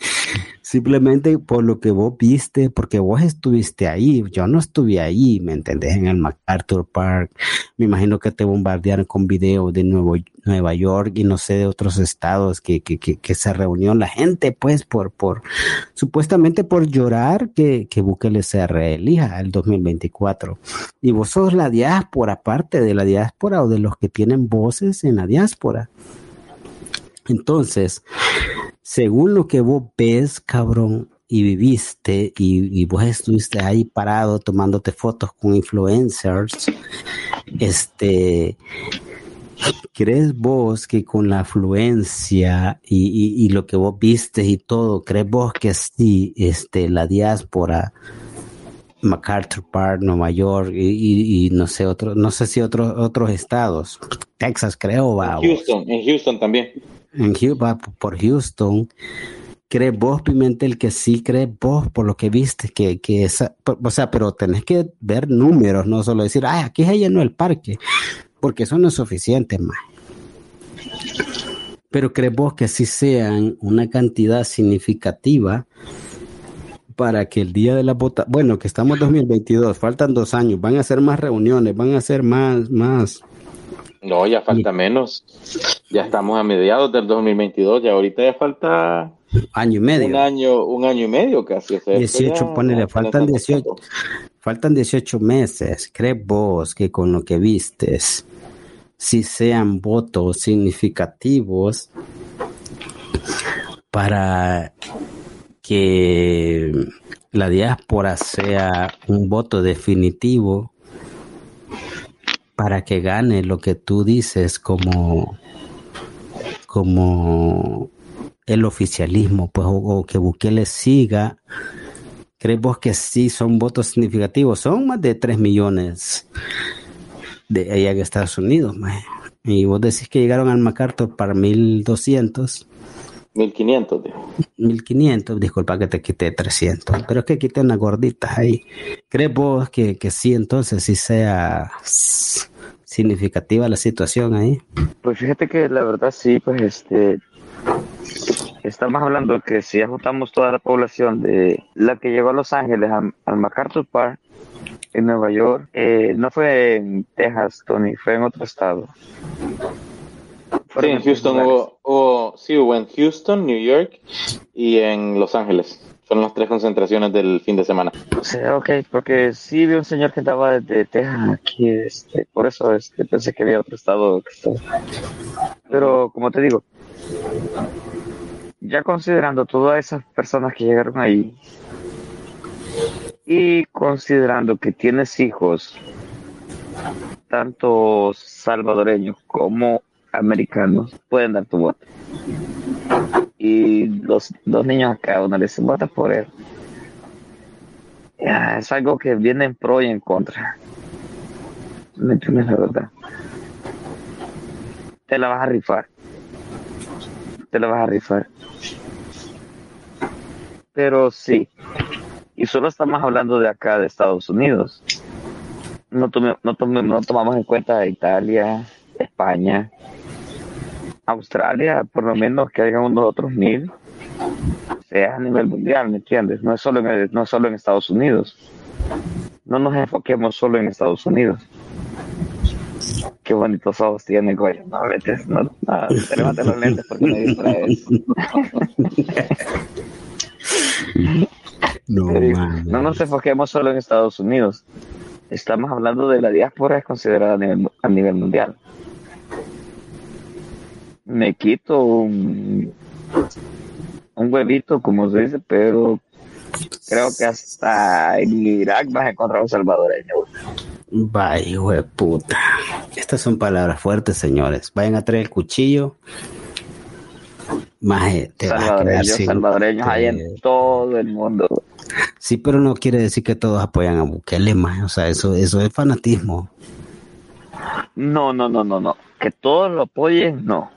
Simplemente por lo que vos viste, porque vos estuviste ahí, yo no estuve ahí, ¿me entendés? En el MacArthur Park, me imagino que te bombardearon con videos de Nuevo, Nueva York y no sé de otros estados que, que, que, se reunió la gente, pues, por, por, supuestamente por llorar que, que Bukele se reelija el 2024. Y vos sos la diáspora, parte de la diáspora o de los que tienen voces en la diáspora. Entonces, según lo que vos ves, cabrón, y viviste, y, y vos estuviste ahí parado tomándote fotos con influencers, este, ¿crees vos que con la afluencia y, y, y lo que vos viste y todo, crees vos que sí, este, la diáspora, MacArthur Park, Nueva York y, y, y no sé otros, no sé si otros otros estados, Texas creo, va. Houston, en Houston también. En por Houston. ¿Crees vos, Pimentel, que sí crees vos por lo que viste? Que, que esa, o sea, pero tenés que ver números, no solo decir, ay, aquí se llenó el parque, porque eso no es suficiente, más. Pero crees vos que sí sean una cantidad significativa para que el día de la vota, bueno, que estamos 2022, faltan dos años, van a hacer más reuniones, van a hacer más, más, No, ya falta menos. Ya estamos a mediados del 2022, ya ahorita ya falta año y medio. un año, un año y medio casi. O sea, esto 18, ya- ponele, faltan apenas 18, está faltan 18 meses. ¿Crees vos que con lo que vistes, si sean votos significativos para que la diáspora sea un voto definitivo para que gane lo que tú dices como como el oficialismo, pues, o, o que Bukele siga. ¿Crees vos que sí son votos significativos? Son más de 3 millones de allá en Estados Unidos. Y vos decís que llegaron al MacArthur para 1200, 1500, tío. 1500, disculpa que te quité 300, pero es que quité unas gorditas ahí. ¿Crees vos que, que sí, entonces, sí sea significativa la situación ahí? Pues fíjate que la verdad sí, pues este estamos hablando que si ya juntamos toda la población de la que llegó a Los Ángeles al, al MacArthur Park en Nueva York, eh, no fue en Texas, Tony, fue en otro estado. Sí, en Houston hubo- sí, hubo en Houston, New York y en Los Ángeles. Fueron las tres concentraciones del fin de semana. O sea, ok, porque sí vi un señor que estaba desde Texas aquí, este, por eso este, pensé que había otro estado. Pero como te digo, ya considerando todas esas personas que llegaron ahí y considerando que tienes hijos, tanto salvadoreños como americanos, pueden dar tu voto. Y los dos niños acá, uno le dice, vota por él. Es algo que viene en pro y en contra. ¿Me entiendes la verdad? Te la vas a rifar. Te la vas a rifar. Pero sí. Y solo estamos hablando de acá, de Estados Unidos. No, tome- no, tome- no tomamos en cuenta Italia, España, Australia, por lo menos que hayan unos otros mil, sea a nivel mundial, ¿me entiendes? No es solo en, el- no es solo en Estados Unidos. No nos enfoquemos solo en Estados Unidos. Qué bonitos ojos tiene, güey. No, vete, no, no, te levantes los lentes porque me distraes. No, Te digo, mames. no nos enfoquemos solo en Estados Unidos. Estamos hablando de la diáspora es considerada a nivel, a nivel mundial. Me quito un, un huevito, como se dice, pero creo que hasta en Irak vas a encontrar un salvadoreño. Vaya, hijo de puta. Estas son palabras fuertes, señores. Vayan a traer el cuchillo. Maje, te Salvadoreños, sin- salvadoreños hay en todo el mundo. Sí, pero no quiere decir que todos apoyan a Bukele, maje. O sea, eso, eso es fanatismo. No, no, no, no, no. Que todos lo apoyen, no.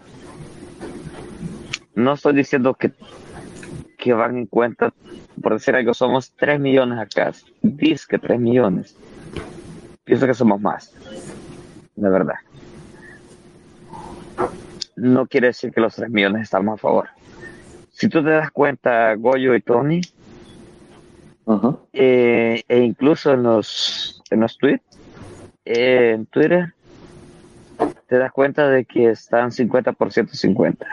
No estoy diciendo que, que van en cuenta, por decir algo, somos 3 millones acá. Dice que 3 millones. Pienso que somos más. De verdad. No quiere decir que los 3 millones estamos a favor. Si tú te das cuenta, Goyo y Tony, eh, e incluso en los, en los tweets, eh, en Twitter, te das cuenta de que están 50% 50.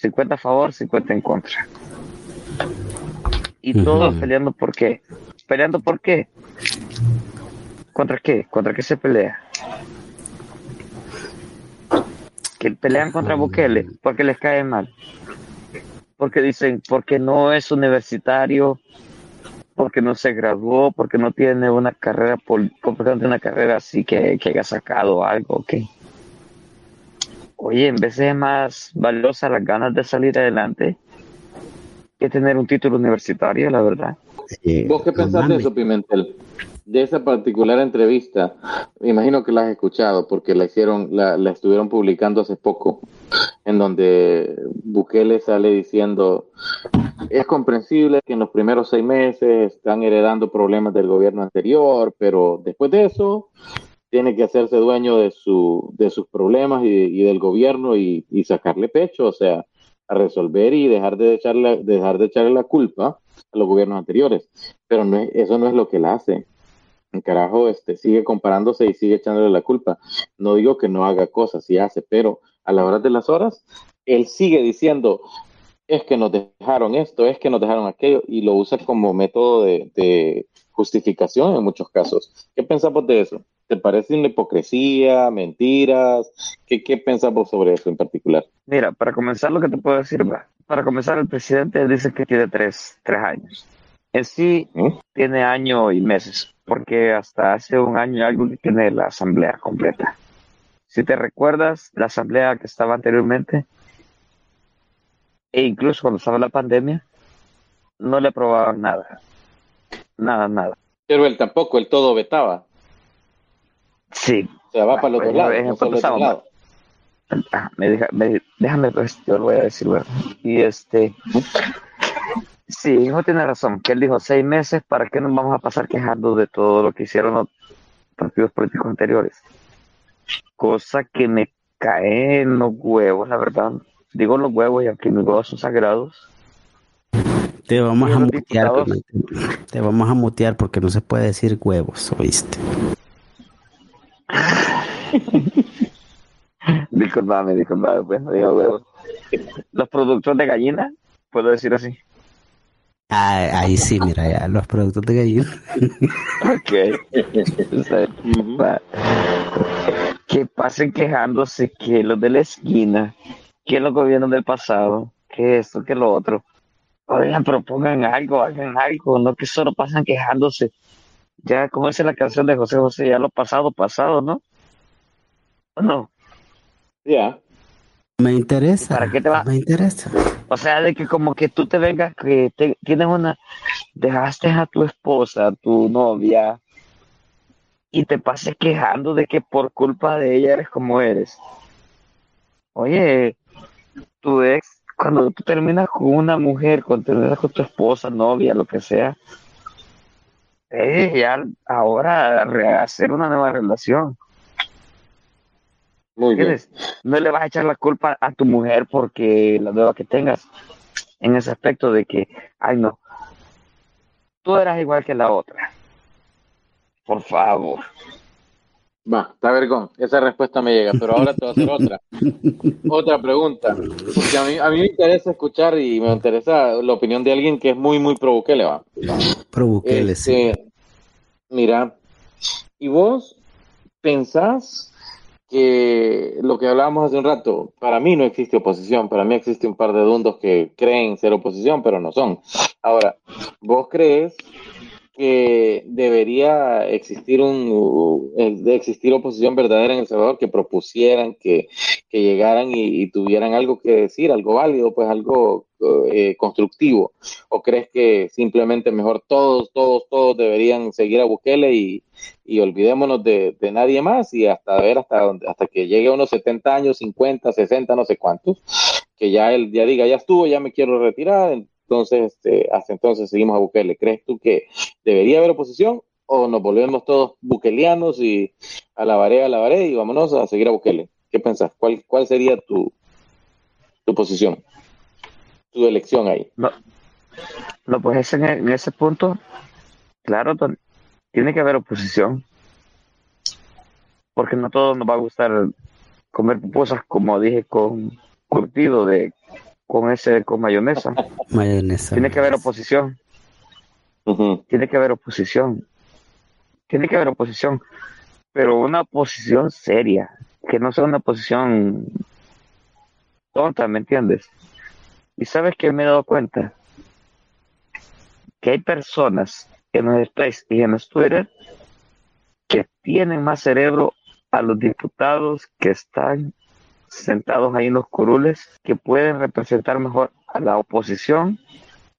50 a favor, 50 en contra. Y todos peleando por qué. ¿Peleando por qué? ¿Contra qué? ¿Contra qué se pelea? Que pelean contra Bukele porque les cae mal. Porque dicen, porque no es universitario, porque no se graduó, porque no tiene una carrera, tiene una carrera así que, que haya sacado algo, ok. Oye, en vez es más valiosa las ganas de salir adelante que tener un título universitario, la verdad. ¿Vos qué pensás de eso, Pimentel? De esa particular entrevista, me imagino que la has escuchado porque la hicieron, la, la estuvieron publicando hace poco, en donde Bukele sale diciendo, es comprensible que en los primeros seis meses están heredando problemas del gobierno anterior, pero después de eso tiene que hacerse dueño de, su, de sus problemas y, y del gobierno y, sacarle pecho, o sea, a resolver y dejar de echarle, dejar de echarle la culpa a los gobiernos anteriores. Pero no es- eso no es lo que él hace. El carajo este, sigue comparándose y sigue echándole la culpa. No digo que no haga cosas, sí hace, pero a la hora de las horas, él sigue diciendo, es que nos dejaron esto, es que nos dejaron aquello, y lo usa como método de, de justificación en muchos casos. ¿Qué pensamos de eso? ¿Te parece una hipocresía, mentiras? ¿Qué, qué pensamos sobre eso en particular? Mira, para comenzar lo que te puedo decir, va. Para comenzar, el presidente dice que tiene tres, tres años. En sí, tiene año y meses, porque hasta hace un año y algo que tiene la asamblea completa. Si te recuerdas, la asamblea que estaba anteriormente, e incluso cuando estaba la pandemia, no le aprobaban nada. Nada, nada. Pero él tampoco, él todo vetaba. Sí, O sea, va Ah, para el otro lado, el otro lado. Ah, me deja- me- déjame, pues, yo lo voy a decir luego. Y este, sí, hijo tiene razón, que él dijo seis meses, ¿para qué nos vamos a pasar quejando de todo lo que hicieron los partidos políticos anteriores? Cosa que me cae en los huevos, la verdad. Digo los huevos y aunque mis huevos son sagrados. Te vamos a los mutear. Te vamos a mutear porque no se puede decir huevos, ¿oíste? [LAUGHS] Disculpame, disculpame, pues no digo huevos. Los productores de gallina, puedo decir así. Ah, ahí sí, mira, ya, los productos de gallina. [LAUGHS] Ok. Que pasen quejándose que los de la esquina, que los gobiernos del pasado, que esto, que lo otro. Oigan, propongan algo, hagan algo, no que solo pasan quejándose. Ya, como dice la canción de José José, ya lo pasado, pasado, ¿no? ¿O no? Ya. Me interesa. ¿Para qué te va? Me interesa. O sea, de que como que tú te vengas, que te, tienes una, dejaste a tu esposa, a tu novia, y te pases quejando de que por culpa de ella eres como eres. Oye, tu ex, cuando tú terminas con una mujer, cuando terminas con tu esposa, novia, lo que sea, eh, ya ahora rehacer una nueva relación. Muy. No le vas a echar la culpa a tu mujer porque la nueva que tengas en ese aspecto de que, ay no, tú eras igual que la otra. Por favor. Va, está vergón. Esa respuesta me llega, pero ahora te voy a hacer otra. [LAUGHS] otra pregunta. Porque a mí, a mí me interesa escuchar y me interesa la opinión de alguien que es muy, muy pro Bukele, va. Pro Bukele, sí. Este, Mira, ¿y vos pensás que lo que hablábamos hace un rato, para mí no existe oposición, para mí existe un par de dundos que creen ser oposición, pero no son. Ahora, ¿vos crees que debería existir un de existir oposición verdadera en El Salvador que propusieran que, que llegaran y, y tuvieran algo que decir, algo válido, pues algo eh, constructivo? ¿O crees que simplemente mejor todos, todos, todos deberían seguir a Bukele y, y olvidémonos de, de nadie más y hasta ver hasta donde, hasta que llegue a unos 70 años, 50, 60, no sé cuántos, que ya él ya diga, ya estuvo, ya me quiero retirar, entonces este, hasta entonces seguimos a Bukele. ¿Crees tú que debería haber oposición o nos volvemos todos bukelianos y alabaré, alabaré y vámonos a seguir a Bukele? ¿Qué pensás? ¿Cuál, cuál sería tu, tu posición? Tu elección ahí. No, no pues ese- en, ese punto, claro, tiene que haber oposición. Porque no a todos nos va a gustar comer pupusas, como dije, con curtido de con ese con mayonesa. Mayonesa. Tiene que haber oposición. Tiene que haber oposición. Tiene que haber oposición. Pero una oposición seria. Que no sea una oposición tonta, ¿me entiendes? Y sabes que me he dado cuenta que hay personas en los Space y en los Twitter que tienen más cerebro a los diputados que están sentados ahí en los curules, que pueden representar mejor a la oposición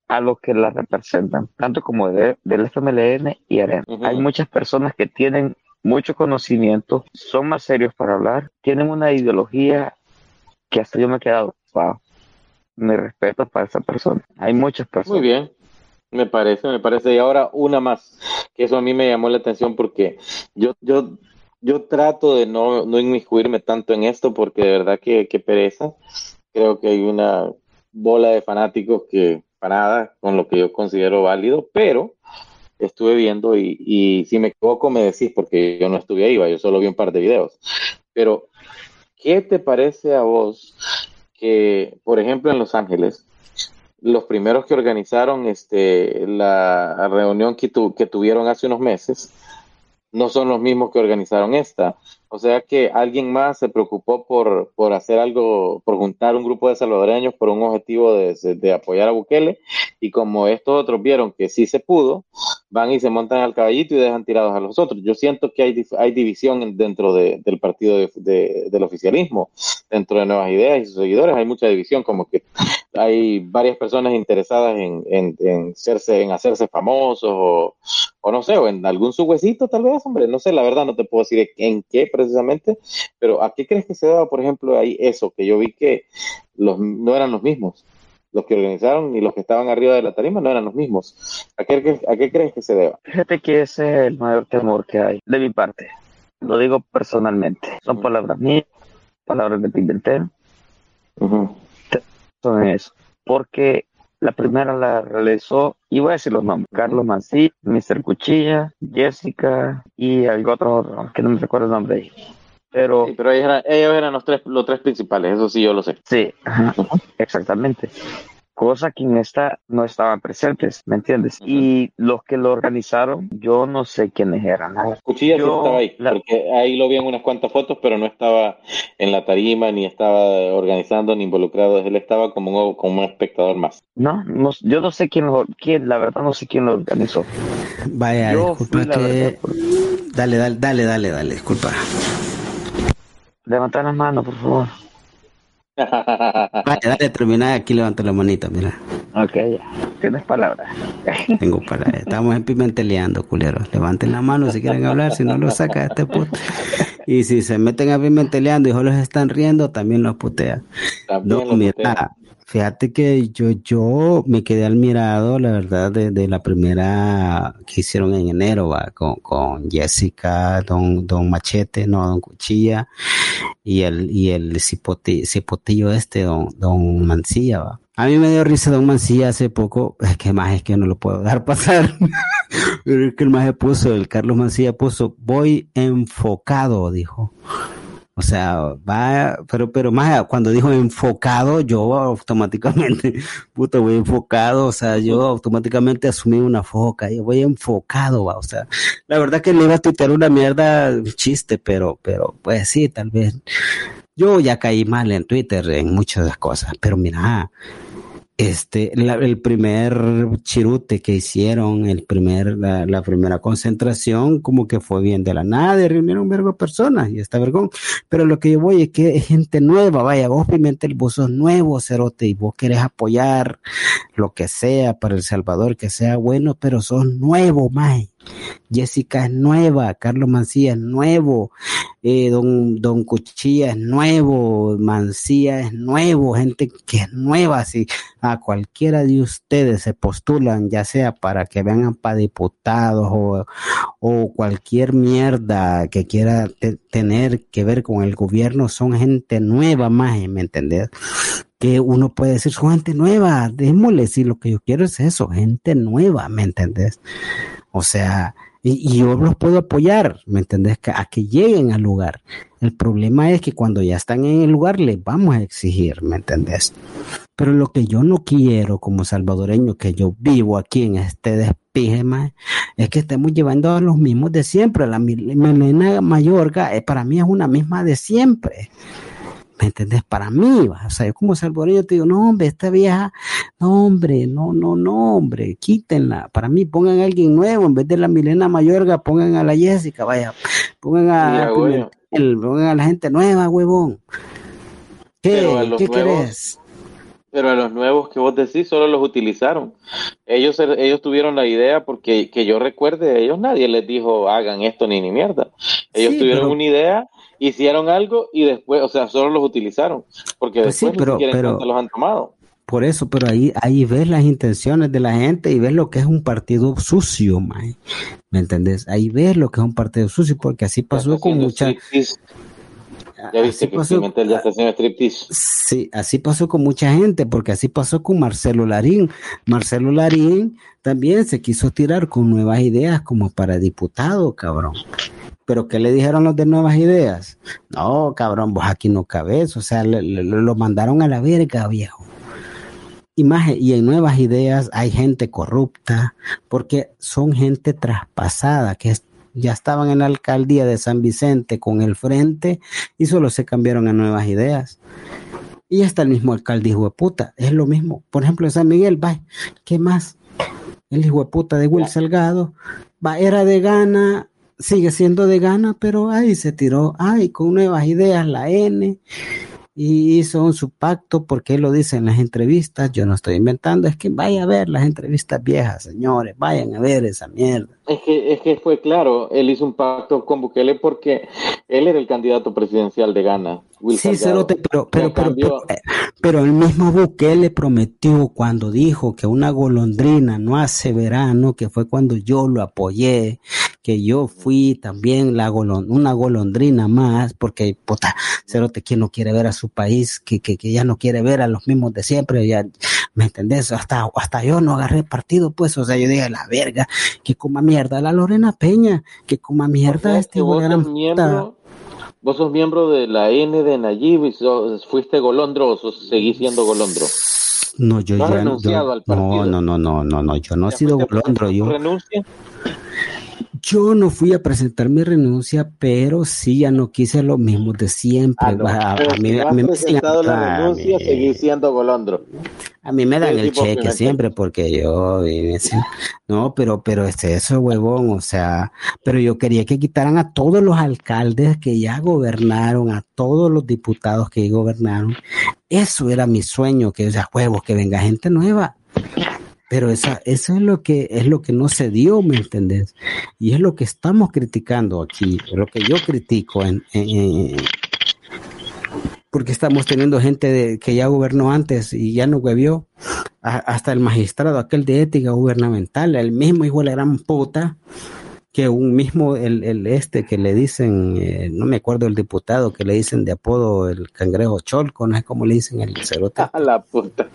a los que la representan, tanto como de- del FMLN y AREN. Hay muchas personas que tienen mucho conocimiento, son más serios para hablar, tienen una ideología que hasta yo me he quedado, wow, mi respeto para esa persona. Hay muchas personas. Muy bien, me parece, me parece. Y ahora una más, que eso a mí me llamó la atención porque yo, yo, yo trato de no, no inmiscuirme tanto en esto porque de verdad que, que pereza. Creo que hay una bola de fanáticos que para nada con lo que yo considero válido, pero estuve viendo y, y si me equivoco me decís porque yo no estuve ahí, yo solo vi un par de videos. Pero, ¿qué te parece a vos que, por ejemplo, en Los Ángeles, los primeros que organizaron este, la reunión que, tu- que tuvieron hace unos meses no son los mismos que organizaron esta. O sea que alguien más se preocupó por, por hacer algo, por juntar un grupo de salvadoreños por un objetivo de, de apoyar a Bukele y como estos otros vieron que sí se pudo, van y se montan al caballito y dejan tirados a los otros. Yo siento que hay, hay división en- dentro de- del partido de- de- del oficialismo, dentro de Nuevas Ideas y sus seguidores, hay mucha división, como que hay varias personas interesadas en, en, en, en hacerse famosos o, o no sé, o en algún su huesito tal vez, hombre, no sé, la verdad no te puedo decir en qué precisamente, pero ¿a qué crees que se daba, por ejemplo, ahí eso, que yo vi que los, no eran los mismos? Los que organizaron y los que estaban arriba de la tarima no eran los mismos. ¿A qué, a qué crees que se deba? Fíjate que ese es el mayor temor que hay de mi parte. Lo digo personalmente. Son palabras mías, palabras de Pimentel, son eso. Porque la primera la realizó, y voy a decir los nombres, Carlos Mancí, Mr. Cuchilla, Jessica y algo otro, otro, que no me recuerdo el nombre. Pero Sí, pero ellos eran, ellos eran los, tres, los tres principales, eso sí yo lo sé. sí, exactamente. Cosa que en esta no estaban presentes, ¿me entiendes? Y los que lo organizaron, yo no sé quiénes eran. ¿no? Cuchilla sí Yo- estaba ahí, la- porque ahí lo vi en unas cuantas fotos, pero no estaba en la tarima, ni estaba organizando, ni involucrado. Él estaba como un, como un espectador más. No, no, yo no sé quién, lo- quién, la verdad no sé quién lo organizó. Vaya, Yo disculpa que. verdad, Dale, dale, dale, dale, dale, disculpa. Levanta las manos, por favor. Vale, dale, termina aquí, levanta la manita, mira. Ok, ya. Tienes palabras. Tengo para Estamos en pimenteleando, culeros. Levanten la mano si quieren hablar, si no lo saca este puto. Y si se meten a pimenteleando y solo se están riendo, también los putea. También No, lo mira, putea. Fíjate que yo, yo me quedé admirado, la verdad, de, la primera que hicieron en enero, va, con, con Jessica, Don, Don Machete, no, Don Cuchilla, y el, y el cipoti- cipotillo este, Don, Don Mancilla, va. A mí me dio risa Don Mancilla hace poco, es que más es que no lo puedo dejar [LAUGHS] pasar. Pero que el maje puso, el Carlos Mancilla puso, voy enfocado, dijo. O sea, va, pero, pero más cuando dijo enfocado, yo automáticamente, [LAUGHS] puta, voy enfocado, o sea, yo automáticamente asumí una foca, yo voy enfocado, va, o sea, la verdad que le iba a tuitear una mierda, un chiste, pero, pero, pues sí, tal vez. Yo ya caí mal en Twitter en muchas cosas, pero mira, este, la- el primer chirute que hicieron, el primer, la, primera concentración, como que fue bien de la nada, y reunieron un vergo de personas, y está vergón. Pero lo que yo voy es que es gente nueva, vaya, vos Pimentel, vos sos nuevo, Cerote, y vos querés apoyar lo que sea para El Salvador, que sea bueno, pero sos nuevo, mae. Jessica es nueva, Carlos Mancilla es nuevo, eh, don, Cuchilla es nuevo, Mancilla es nuevo, gente que es nueva, si a cualquiera de ustedes se postulan, ya sea para que vengan para diputados o, cualquier mierda que quiera te- tener que ver con el gobierno, son gente nueva más, ¿me entendés? que uno puede decir, son gente nueva, démosle, si lo que yo quiero es eso, gente nueva, ¿me entendés? O sea, y, yo los puedo apoyar, ¿me entendés? A que lleguen al lugar. El problema es que cuando ya están en el lugar les vamos a exigir, ¿me entendés? Pero lo que yo no quiero como salvadoreño, que yo vivo aquí en este despije, es que estemos llevando a los mismos de siempre. La Melena Mayorga eh, para mí es una misma de siempre. ¿Me entendés? Para mí, o sea, yo como salvadoreño te digo, no, hombre, esta vieja, no, hombre, no, no, no, hombre, quítenla. Para mí, pongan a alguien nuevo, en vez de la Milena Mayorga, pongan a la Jessica, vaya, pongan a. Pimentel, pongan a la gente nueva, huevón. A ¿Qué? ¿Qué querés? Pero a los nuevos que vos decís solo los utilizaron. Ellos, ellos tuvieron la idea porque que yo recuerde, ellos nadie les dijo hagan esto ni ni mierda. Ellos Sí, tuvieron pero- una idea, hicieron algo y después, o sea, solo los utilizaron. Porque Pues sí, después pero- ni siquiera en pero- los han tomado. Por eso, pero ahí, ahí ves las intenciones de la gente y ves lo que es un partido sucio, mae. ¿Me entendés? Ahí ves lo que es un partido sucio, porque así pasó con haciendo mucha, striptease. Ya viste así que pasó, ya está haciendo striptease. sí, así pasó con mucha gente, porque así pasó con Marcelo Larín. Marcelo Larín también se quiso tirar con nuevas ideas como para diputado, cabrón. Pero ¿qué le dijeron los de nuevas ideas? No, cabrón, vos aquí no cabes, o sea, le- le- lo mandaron a la verga, viejo. Y, más, y en nuevas ideas hay gente corrupta, porque son gente traspasada, que es- ya estaban en la alcaldía de San Vicente con el frente y solo se cambiaron a nuevas ideas. Y está el mismo alcalde hijo de puta, es lo mismo. Por ejemplo, en San Miguel, va, ¿qué más? El hijo de puta de Will Salgado, va, era de gana, sigue siendo de gana, pero ahí se tiró, ay, con nuevas ideas, la N, y hizo su pacto porque él lo dice en las entrevistas, yo no estoy inventando, es que vaya a ver las entrevistas viejas, señores, vayan a ver esa mierda. Es que, es que fue claro, él hizo un pacto con Bukele porque él era el candidato presidencial de Ghana. Will Sí. Cerote, pero, pero, pero, pero, eh, pero el mismo Bukele prometió cuando dijo que una golondrina no hace verano, que fue cuando yo lo apoyé, que yo fui también la golon- una golondrina más, porque, puta, Cerote, ¿quién no quiere ver a su país? Que, que, que ya no quiere ver a los mismos de siempre, ya, ¿me entendés? Hasta, hasta yo no agarré partido, pues, o sea, yo dije, la verga, que coma mierda la Lorena Peña, que coma O mierda sea, este vos sos miembro, vos sos miembro de la N de Nayib y sos- fuiste golondro o sos- seguís siendo golondro. No, yo No ya yo- al. No, no, no, no, no, no, yo no he ¿Ya sido golondro, yo, renuncia? Yo no fui a presentar mi renuncia, pero sí ya no quise lo mismo de siempre. Ah, a, mí, a me siguen presentado la renuncia, siendo golondro. A mí me dan el cheque siempre porque yo no, pero pero este eso huevón, o sea, pero yo quería que quitaran a todos los alcaldes que ya gobernaron, a todos los diputados que gobernaron. Eso era mi sueño, que o sea, huevos, que venga gente nueva. Pero esa, eso es lo que es lo que no se dio, ¿me entendés? Y es lo que estamos criticando aquí, lo que yo critico en, porque estamos teniendo gente que ya gobernó antes y ya no huevió. Hasta el magistrado, aquel de ética gubernamental, el mismo hijo de la gran puta, que un mismo, el, el este que le dicen, eh, no me acuerdo el diputado que le dicen de apodo el cangrejo cholco, no sé cómo le dicen el cerote, [LAUGHS] A la puta.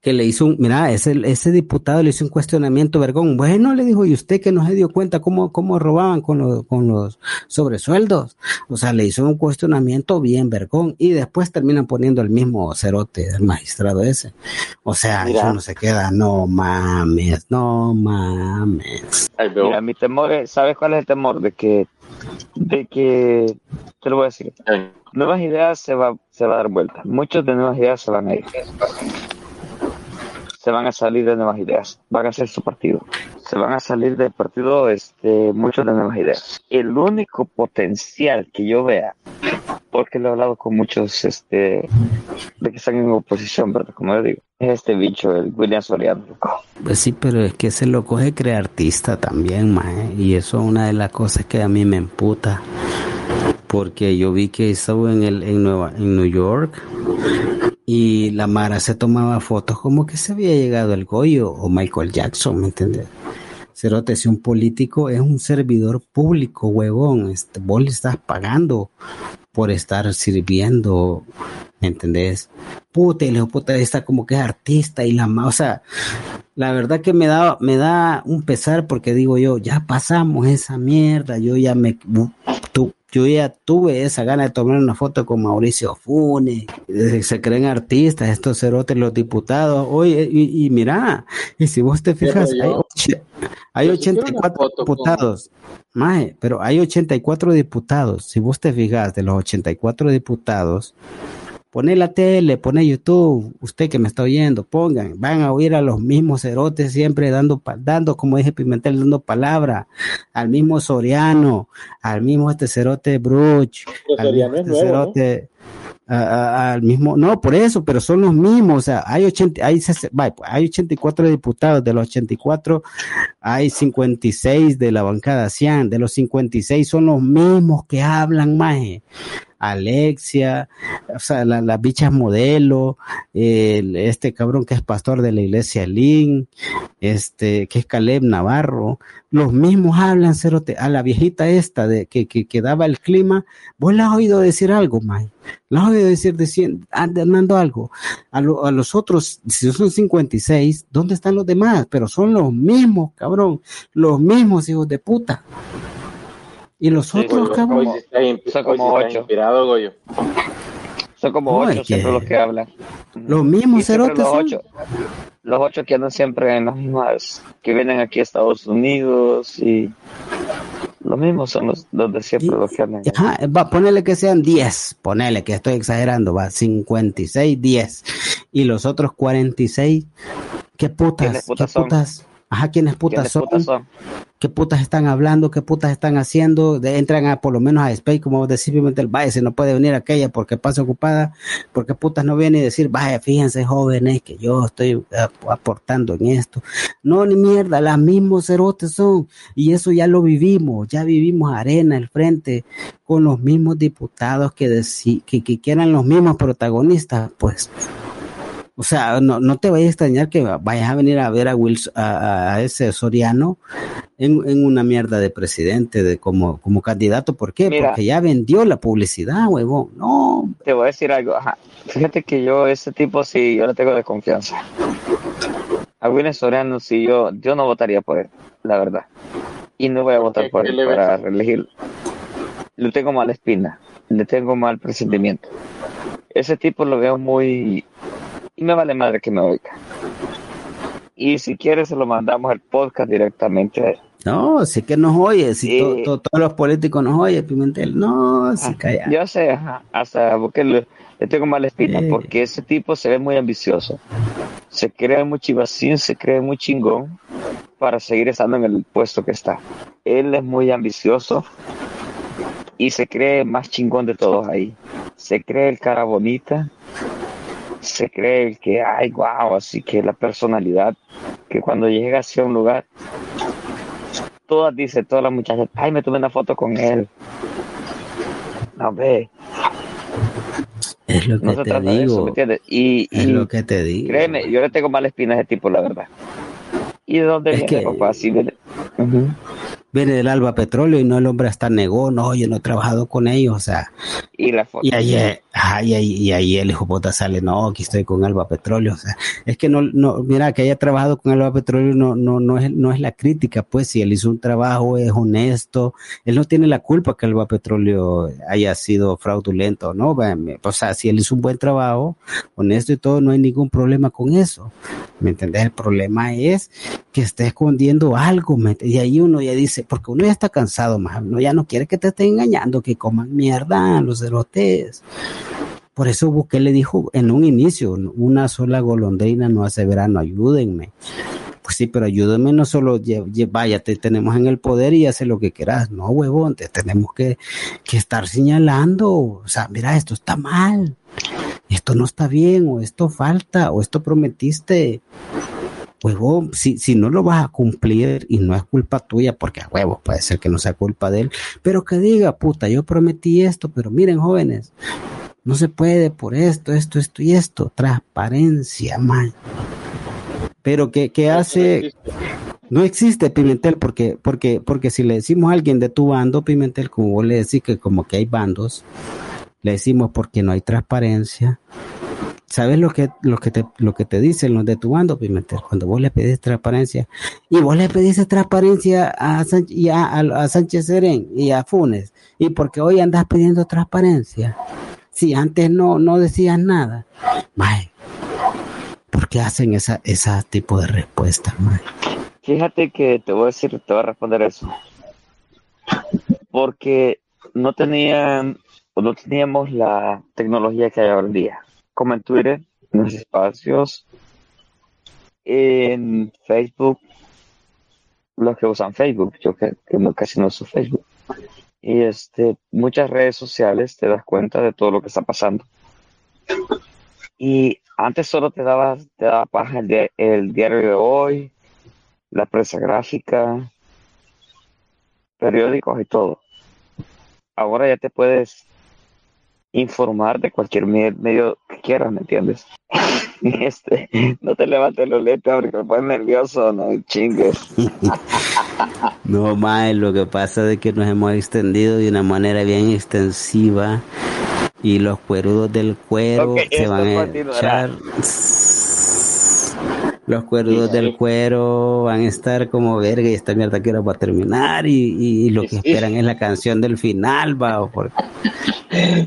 Que le hizo un, mira, ese, ese diputado le hizo un cuestionamiento, vergón. Bueno, le dijo, ¿y usted que no se dio cuenta cómo, cómo robaban con los, con los sobresueldos? O sea, le hizo un cuestionamiento bien, vergón. Y después terminan poniendo el mismo cerote del magistrado ese. O sea, Mira. eso no se queda, no mames, no mames. Mira, mi temor es, ¿sabes cuál es el temor? De que, de que, te lo voy a decir, nuevas ideas se va, se va a dar vuelta. Muchos de nuevas ideas se van a ir. Se van a salir de nuevas ideas. Van a hacer su partido. Se van a salir del partido este, muchos de nuevas ideas. El único potencial que yo vea, porque lo he hablado con muchos este, de que están en oposición, ¿verdad? Como yo digo, es este bicho, el William Soriano. Pues sí, pero es que ese loco se cree artista también. Y eso es una de las cosas que a mí me emputa. Porque yo vi que estaba en el, en Nueva, en New York y la Mara se tomaba fotos como que se había llegado el Goyo o Michael Jackson, ¿me entiendes? Cerote, si un político es un servidor público, huevón, este, vos le estás pagando por estar sirviendo, ¿me entendés? Puta, y le digo, puta, está como que es artista y la ma, o sea, la verdad que me da, me da un pesar porque digo yo, ya pasamos esa mierda, yo ya me, tu- yo ya tuve esa gana de tomar una foto con Mauricio Funes, se creen artistas, estos cerotes, los diputados, oye, y, y mira, y si vos te fijas, hay, hay yo sí quiero una 84 foto con- diputados, Mae, pero hay 84 diputados, si vos te fijas, de los 84 diputados, Pone la tele, pone YouTube, usted que me está oyendo, pongan, van a oír a los mismos cerotes siempre dando, dando como dije Pimentel, dando palabra, al mismo Soriano, al mismo este cerote Bruch, al Soriano mismo es este nuevo, ¿no? cerote, a- al mismo, no, por eso, pero son los mismos, o sea, hay 80, hay, pues, hay 84 diputados, de los 84 hay 56 de la bancada CIAN, de los 56 son los mismos que hablan, maje. Alexia, o sea, la- las bichas modelo, el- este cabrón que es pastor de la iglesia Lin, este, que es Caleb Navarro, los mismos hablan, cerote, a la viejita esta de que, que, daba el clima, vos la has oído decir algo, May, la has oído decir, andando algo, a, lo- a los otros, si son 56, ¿dónde están los demás? Pero son los mismos, cabrón, los mismos hijos de puta. Y los Sí, otros, cabrón, in- Son como ocho. Goyo. Son como ocho siempre los que hablan. los mismos cerotes los son. ocho, los ocho que andan siempre en las mismas, que vienen aquí a Estados Unidos y los mismos son los, los de siempre los que andan. Ajá, va, ponele que sean 10, ponele que estoy exagerando, va, 56, 10. Y los otros 46, ¿qué putas? ¿Quiénes putas ¿Qué son? putas? Ajá, ¿quiénes putas ¿Quiénes son? putas son? ¿Qué putas están hablando? ¿Qué putas están haciendo? De- entran a por lo menos a Space, como decir simplemente el vaya, si no puede venir aquella porque pasa ocupada, porque putas no viene y decir, vaya, fíjense jóvenes que yo estoy ap- aportando en esto. No, ni mierda, las mismos cerotes son. Y eso ya lo vivimos, ya vivimos arena, el frente, con los mismos diputados que, que, que, que eran los mismos protagonistas, pues. O sea, no, no te vayas a extrañar que vayas a venir a ver a, Wilson, a, a ese Soriano en, en una mierda de presidente, de como, como candidato. ¿Por qué? Mira. Porque ya vendió la publicidad, huevón. No, Te voy a decir algo, ajá. Fíjate que yo, ese tipo, sí, yo le tengo de confianza. A William Soriano, sí, yo, yo no votaría por él, la verdad. Y no voy a votar por ¿Qué él para reelegirlo. Le tengo mala espina, le tengo mal presentimiento. Ese tipo lo veo muy... Y me vale madre que me oiga. Y si quiere se lo mandamos el podcast directamente a él. No, sí que nos oye, si Sí. to- to- todos los políticos nos oyen, Pimentel, no, se calla. Yo sé, ajá, hasta porque le, le tengo mala espina, Sí. porque ese tipo se ve muy ambicioso. Se cree muy chivacín, se cree muy chingón para seguir estando en el puesto que está. Él es muy ambicioso y se cree más chingón de todos ahí. Se cree el cara bonita, se cree que, ay, wow, así que la personalidad, que cuando llega hacia un lugar, todas dicen, todas las muchachas, ay, me tomé una foto con él. No, ve, Es lo que no se te trata de eso, digo, ¿me entiendes? Y, es y lo que te digo. créeme, yo le tengo mala espina a ese tipo, la verdad. ¿Y de dónde Es viene, que- papá? Sí, viene- del Alba Petróleo y no el hombre hasta negó, no, yo no he trabajado con ellos, o sea, Y la foto. y ahí, ajá, y ahí, y ahí el hijo puta sale, no, aquí estoy con Alba Petróleo, o sea, es que no, no, mira, que haya trabajado con Alba Petróleo no, no, no es, no es la crítica, pues, si él hizo un trabajo, es honesto, él no tiene la culpa que Alba Petróleo haya sido fraudulento, ¿no? O sea, si él hizo un buen trabajo, honesto y todo, no hay ningún problema con eso, ¿me entendés? El problema es que esté escondiendo algo, ¿me ent- y ahí uno ya dice, porque uno ya está cansado, más, ya no quiere que te estén engañando, que coman mierda los cerotes. Por eso Bukele dijo en un inicio, una sola golondrina no hace verano, ayúdenme. Pues sí, pero ayúdenme, no solo vaya, te tenemos en el poder y hace lo que quieras, no huevón, te tenemos que, que estar señalando, o sea, mira, esto está mal, esto no está bien, o esto falta, o esto prometiste, huevo, si, si no lo vas a cumplir y no es culpa tuya, porque a huevo puede ser que no sea culpa de él, pero que diga, puta, yo prometí esto, pero miren jóvenes, no se puede por esto, esto, esto y esto, transparencia, man. Pero que, que hace, no existe Pimentel porque, porque, porque si le decimos a alguien de tu bando, Pimentel, como vos le decís que como que hay bandos, le decimos porque no hay transparencia, ¿Sabes lo que, lo que te, lo que te dicen los de tu bando, Pimentel? Cuando vos le pedís transparencia, y vos le pedís transparencia a, San- y a, a- a Sánchez Serén y a Funes, y porque hoy andas pidiendo transparencia. Si antes no, no decías nada. Mae, ¿por qué hacen esa, esa tipo de respuestas, mae? Fíjate que te voy a decir, te voy a responder eso. Porque no tenían, no teníamos la tecnología que hay ahora en día. Como en Twitter, en los espacios, en Facebook, los que usan Facebook, yo que, que casi no uso Facebook. Y este, muchas redes sociales te das cuenta de todo lo que está pasando. Y antes solo te daba, te daba paja el, dia- el diario de hoy, la prensa gráfica, periódicos y todo. Ahora ya te puedes informar de cualquier me- medio que quieras, ¿me entiendes? [LAUGHS] Este, no te levantes los lentes porque me pones nervioso, no chingues. [LAUGHS] No, mae, lo que pasa es que nos hemos extendido de una manera bien extensiva y los cuerudos del cuero se van a echar. Los cuerudos del cuero van a estar como verga y esta mierda que ahora va a terminar y, y- y lo que esperan es la canción del final, va. o por-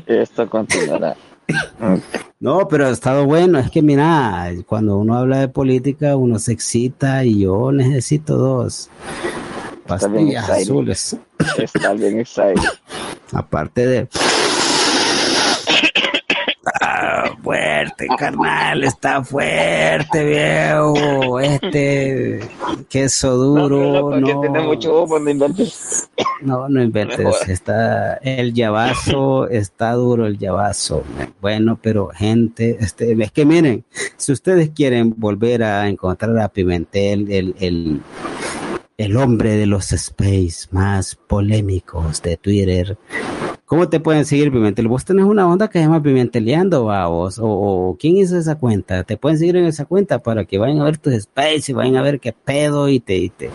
Esto continuará. [LAUGHS] No, pero ha estado bueno. Es que mira, cuando uno habla de política, uno se excita y yo necesito dos bien pastillas excited. azules. Está bien excited. [LAUGHS] Aparte de. Fuerte, carnal, está fuerte, viejo. Este queso duro, no, mucho humo, no inventes. no, no inventes. Está el llavazo, está duro el llavazo. Bueno, pero gente, este, es que miren, si ustedes quieren volver a encontrar a Pimentel, el, el, el hombre de los space más polémicos de Twitter. ¿Cómo te pueden seguir, Pimentel? Vos tenés una onda que se llama Pimenteleando, va, vos, o, o quién hizo esa cuenta. Te pueden seguir en esa cuenta para que vayan a ver tus space y vayan a ver qué pedo y te, y te,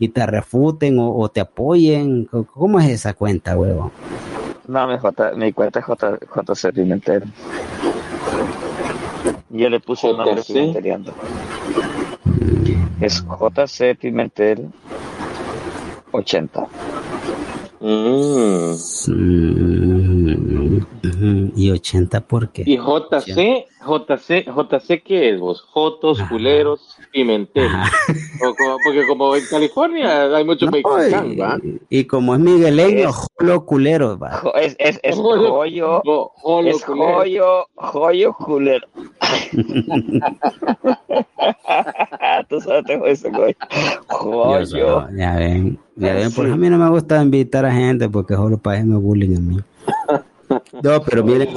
y te refuten o, o te apoyen. ¿Cómo- ¿Cómo es esa cuenta, huevo? No, mi, J, mi cuenta es J, JC Pimentel. Yo le puse el nombre. Pimenteleando. Es JC Pimentel 80. Mm. Y 80 por qué. Y JC, JC, JC, ¿qué es vos? Jotos, culeros, pimentel. Ajá. O como- porque como en California hay mucho No, mexicano, ¿va? y, y como es migueleño, Es- jolo culero, va. Jo- Es, es, es Joyo. jolo, es culero. joyo, joyo culero. [LAUGHS] Tú sabes eso, güey. Yo Joyo. ya ven, ya ven, por eso a mí no me gusta invitar a gente porque solo para hacerme bullying a mí. No, pero miren,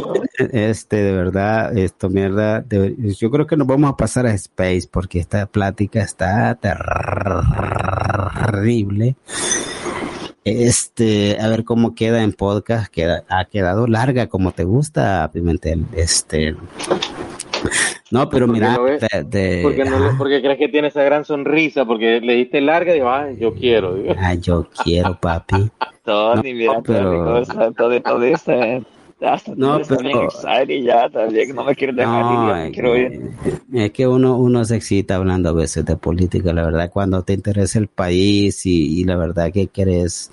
este, de verdad, esto, mierda, de- yo creo que nos vamos a pasar a Space porque esta plática está terrible. Este, a ver cómo queda en podcast, queda, ha quedado larga como te gusta, Pimentel, este. No, pero ¿Por qué mira, de- de- Porque, no, porque crees que tiene esa gran sonrisa, porque le diste larga y dijo, ay, yo quiero. digo. ah, yo quiero, papi. [LAUGHS] Mira, No, pero- todo, todo. Hasta No, pero- excited ya, también, no me quieres dejar ir, No, ya me es quiero ir. que, es que uno, uno se excita hablando a veces de política, la verdad, cuando te interesa el país y, y la verdad que quieres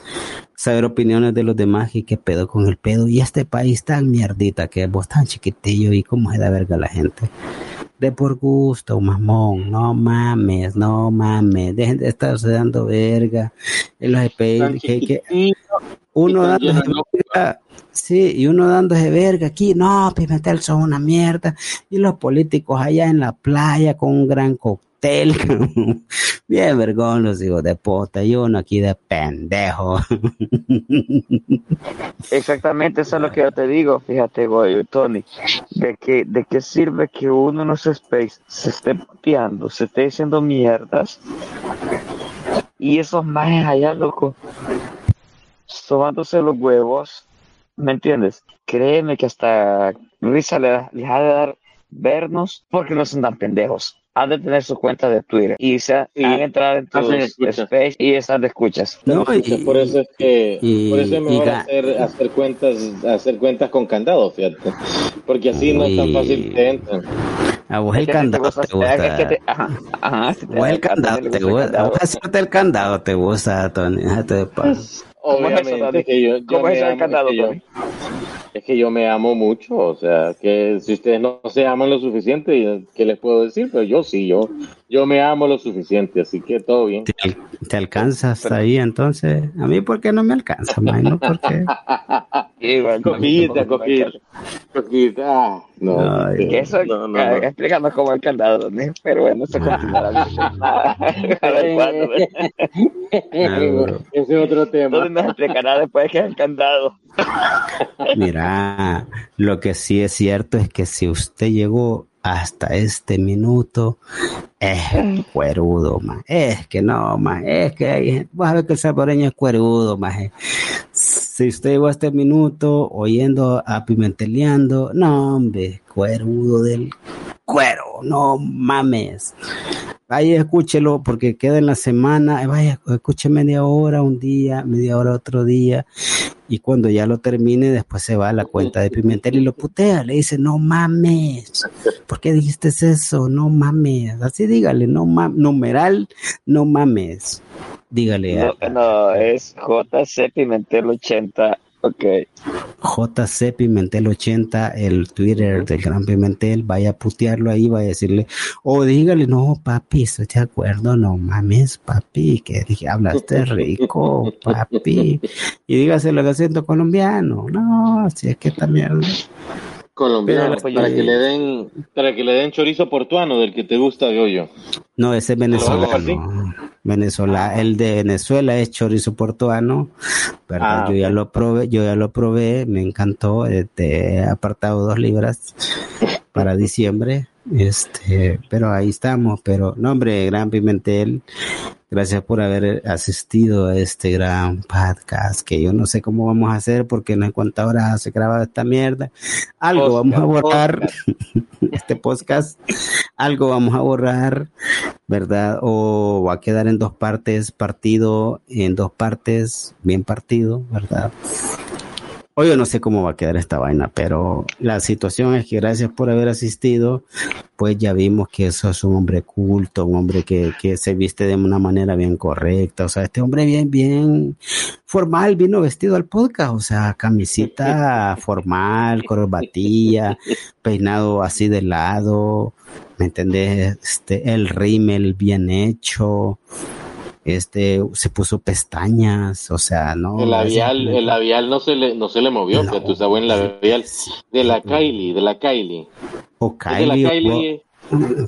saber opiniones de los demás y qué pedo con el pedo. Y este país tan mierdita que vos tan chiquitillo y cómo es la verga la gente. De por gusto, mamón, no mames, no mames, dejen de estarse dando verga en los EPI, Tan que- uno verga, sí, y uno dándose verga aquí, no, Pimentel son una mierda, y los políticos allá en la playa con un gran cóctel, [LAUGHS] bien vergón los hijos de puta, y uno aquí de pendejo. Exactamente, eso es lo que yo te digo, fíjate, güey, Tony, de que, de qué sirve que uno los space se esté pateando, se esté diciendo mierdas, y esos majes allá, loco, sobándose los huevos, ¿me entiendes? Créeme que hasta risa le da- les ha de dar vernos porque no son tan pendejos. Han de tener su cuenta de Twitter y se han Y han de entrar en tus space y esas de escuchas. No, y- por eso es que y- por eso es mejor hacer, hacer cuentas hacer cuentas con candado fíjate porque así no es tan fácil que te entren a vos el candado te gusta. ajá, Vos el candado te gusta a vos hacerte el candado te gusta, Tony, déjate de paz. ¿Cómo es eso, que yo, yo ¿Cómo me es eso del amo, candado, es que yo- Tony? es que yo me amo mucho o sea que si ustedes no se aman lo suficiente ¿qué les puedo decir? pero yo sí yo yo me amo lo suficiente así que todo bien ¿Te, te alcanzas ahí entonces? A mí, ¿por qué no me alcanza, man? ¿No? Porque Coquita, coquita, coquita. Ah, no, este, Que eso, no, no, eh, no. explicando cómo el candado, Tony, pero bueno, eso continuará. A ver. Ah, Ese es otro tema. Tony nos explicará después que es el candado. Mira, lo que sí es cierto es que si usted llegó hasta este minuto, es cuerudo, más. Es que no, más. Es que hay vas a ver que el salvadoreño es cuerudo, más. Si usted llegó a este minuto oyendo a Pimenteleando, no, hombre, cuerudo del cuero, no mames. Vaya, escúchelo porque queda en la semana. Vaya, escuche media hora un día, media hora otro día. Y cuando ya lo termine, después se va a la cuenta de Pimentel y lo putea. Le dice, no mames. ¿Por qué dijiste eso? No mames. Así dígale, no mames. Numeral, no mames. Dígale No, no, es JC Pimentel 80. Ok. JC Pimentel 80, el Twitter del Gran Pimentel. Vaya a putearlo ahí, vaya a decirle, o dígale, no, papi, estoy de acuerdo, no mames, papi, que dije, hablaste rico, papi. [LAUGHS] Y dígaselo en acento colombiano. No, si es que esta mierda. Colombiano, Pero, para que le den, para que le den chorizo portuano del que te gusta de hoyo. No, ese es ¿Lo hago venezolano. Venezuela, el de Venezuela es chorizo portuano, ¿verdad? Ah, yo ya lo probé, yo ya lo probé, me encantó, este, he apartado dos libras para diciembre, este, pero ahí estamos, pero, no hombre, Gran Pimentel, gracias por haber asistido a este gran podcast, que yo no sé cómo vamos a hacer porque no sé cuántas horas se graba esta mierda, algo Podcast, vamos a borrar, [LAUGHS] este podcast, algo vamos a borrar, ¿verdad? O va a quedar en dos partes, partido en dos partes, bien partido, ¿verdad? Hoy yo no sé cómo va a quedar esta vaina, pero la situación es que gracias por haber asistido, pues ya vimos que eso es un hombre culto, un hombre que, que se viste de una manera bien correcta, o sea, este hombre bien, bien formal vino vestido al podcast, o sea, camisita [LAUGHS] formal, corbatilla, peinado así de lado, ¿me entendés? Este, el rímel bien hecho, este se puso pestañas, o sea, no. El labial, el labial no se le, no se le movió, No. que tú sabes buen labial de la Kylie, de la Kylie. o Es de la Kylie,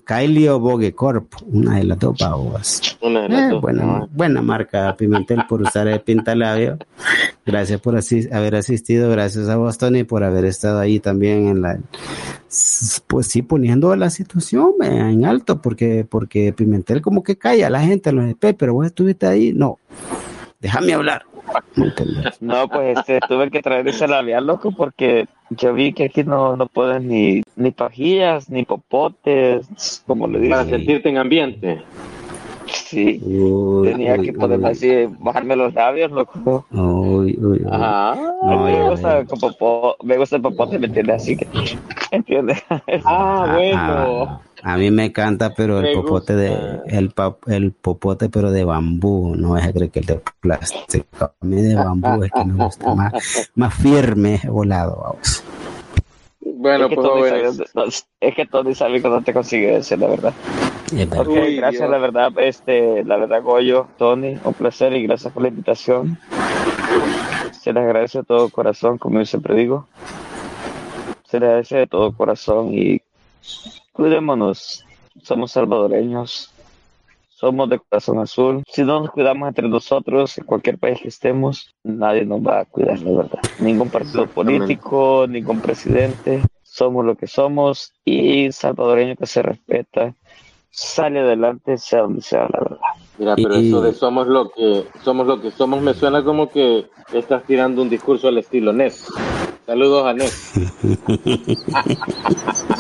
Kylie, o, Vogue Corp, una de las dos babas. una de las Eh, dos. buena, ¿no? buena marca Pimentel por usar el pintalabio. Gracias por haber asistido, gracias a vos Tony por haber estado ahí también en la pues sí poniendo la situación eh, en alto porque porque Pimentel como que calla a la gente en los EP, pero vos estuviste ahí, no. Déjame hablar. No, pues este, tuve que traer ese labial, loco, porque yo vi que aquí no, no pueden ni, ni pajillas, ni popotes, como le Para dicen. sentirte en ambiente. Sí, Uy, tenía uy, que uy, así, bajarme los labios, loco. uy, uy, uy. Ajá. No, me, ya gusta con popo- me gusta el popote, ¿me entiendes? Así que, ¿entiendes? Ah, bueno. A mí me encanta, pero el Me popote de el el popote pero de bambú, no es creo que el de plástico. A mí de bambú es que me gusta más más firme, volado, vamos. Bueno, es, que pues Tony sabe, no, es que Tony sabe no te consigue ese, la verdad. Es verdad. Ok, Uy, gracias, Dios. la verdad, este, la verdad, Goyo, Tony, un placer y gracias por la invitación. Se les agradece de todo corazón, como yo siempre digo. Se les agradece de todo corazón y cuidémonos. Somos salvadoreños, somos de corazón azul. Si no nos cuidamos entre nosotros, en cualquier país que estemos, nadie nos va a cuidar, la verdad. Ningún partido político, ningún presidente. Somos lo que somos y salvadoreño que se respeta sale adelante, sea donde sea, la verdad. Mira, pero Y- eso de somos lo que somos lo que somos me suena como que estás tirando un discurso al estilo Ness. Saludos a Ness.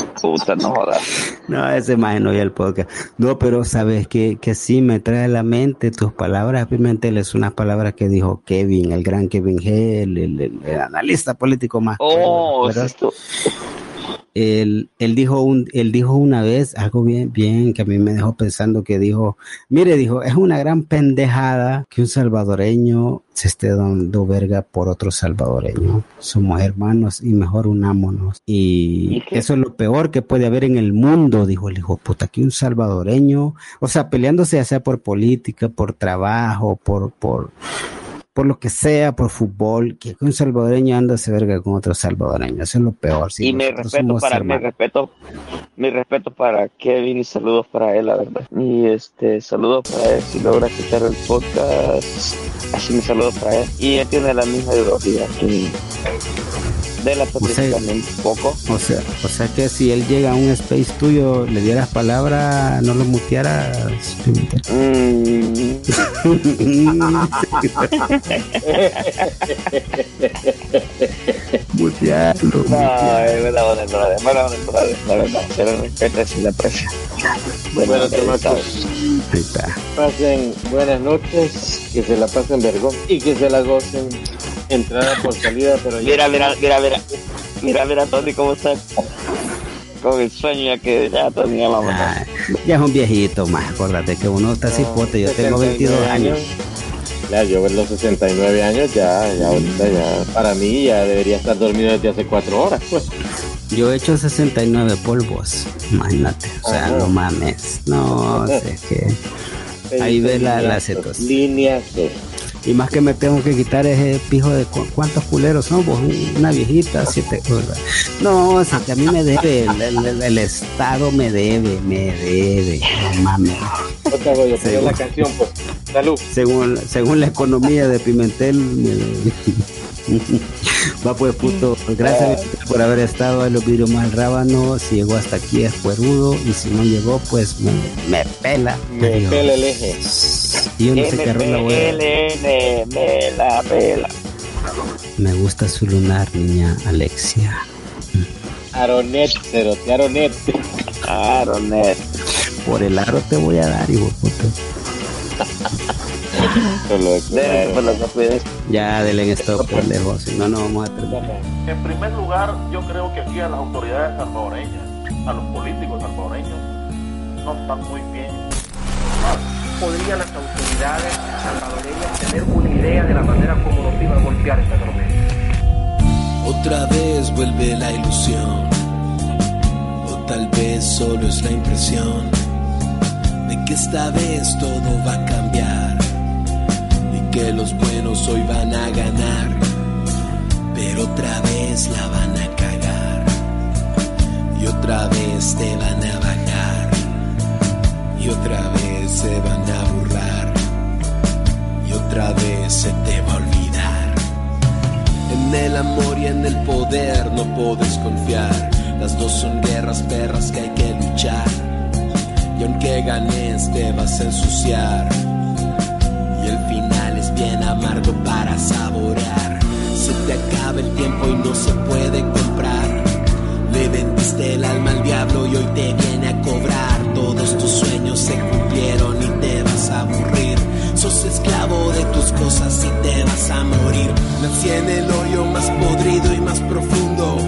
[LAUGHS] Puta, no jodas. [LAUGHS] No, ese más no el podcast. No, pero sabes que, que sí me trae a la mente tus palabras, Pimentel, es unas palabras que dijo Kevin, el gran Kevin G, el, el- el- el analista político más. Oh, esto, él, él dijo un, él dijo una vez algo bien, bien que a mí me dejó pensando que dijo, mire, dijo, es una gran pendejada que un salvadoreño se esté dando verga por otro salvadoreño. Somos hermanos y mejor unámonos. Y eso es lo peor que puede haber en el mundo, dijo el hijo puta, que un salvadoreño, o sea, peleándose ya sea por política, por trabajo, por, por, por lo que sea, por fútbol, que un salvadoreño anda a se verga con otro salvadoreño. Eso es lo peor. sí, y mi respeto para mi respeto, mi respeto para Kevin y saludos para él, la verdad. Y este saludos para él si logra escuchar el podcast. Así mi saludos para él. Y él tiene la misma ideología que de la políticamente un poco. O sea, o sea que si él llega a un space tuyo, le dieras palabra, no lo mutearas. Mm, [LAUGHS] Mutearlo. no, es brother, buena onda el brother, la verdad. Se le respeta y le aprecia. Bueno, chamacos. sabes. Ahí está. Pasen buenas noches, que se la pasen vergón y que se la gocen. Entrada por salida, pero ya. Mira, mira, mira, mira. Mira, mira, Tony, cómo está. Con el sueño ya que ya ya vamos. Ah, ya es un viejito más, acuérdate que uno está cipote, yo tengo 22 años. Ya, yo en los 69 años ya, ya ahorita ya, para mí ya debería estar dormido desde hace cuatro horas, pues. Yo he hecho 69 polvos, imagínate, o sea, Ajá. no mames, no, sé es que... Ahí ve la- la situación. lineazos. Y más que me tengo que quitar ese pijo de cu- cuántos culeros somos, una viejita, siete cosas. No, que a mí me debe, el, el- el- el Estado me debe, me debe, no mames. Otra pongo la canción, pues. Salud. Según, según la economía de Pimentel, me debe. Va pues puto, gracias por haber estado en los vidrios más rábanos, si llegó hasta aquí es cuerudo y si no llegó pues me, me pela. Me pela el eje. Y yo no sé qué rola voy a- me la pela. Me gusta su lunar, niña Alexia. Aronet, cerote, Aronet. Claro, net. Por el aro te voy a dar, hijo de Ya, denle en stop, pendejo, si no, no vamos a terminar. En primer lugar, yo creo que aquí a las autoridades salvadoreñas, a los políticos salvadoreños, no están muy bien. ¿Podrían las autoridades salvadoreñas tener una idea de la manera como nos iba a golpear esta tormenta? Otra vez vuelve la ilusión, o tal vez solo es la impresión de que esta vez todo va a cambiar que los buenos hoy van a ganar, pero otra vez la van a cagar y otra vez te van a bajar y otra vez se van a burlar y otra vez se te va a olvidar. En el amor y en el poder no puedes confiar. Las dos son guerras perras que hay que luchar. Y aunque ganes te vas a ensuciar. Y el final bien amargo para saborear. Se te acaba el tiempo y no se puede comprar. Le vendiste el alma al diablo y hoy te viene a cobrar. Todos tus sueños se cumplieron y te vas a aburrir. Sos esclavo de tus cosas y te vas a morir. Nací en el hoyo más podrido y más profundo.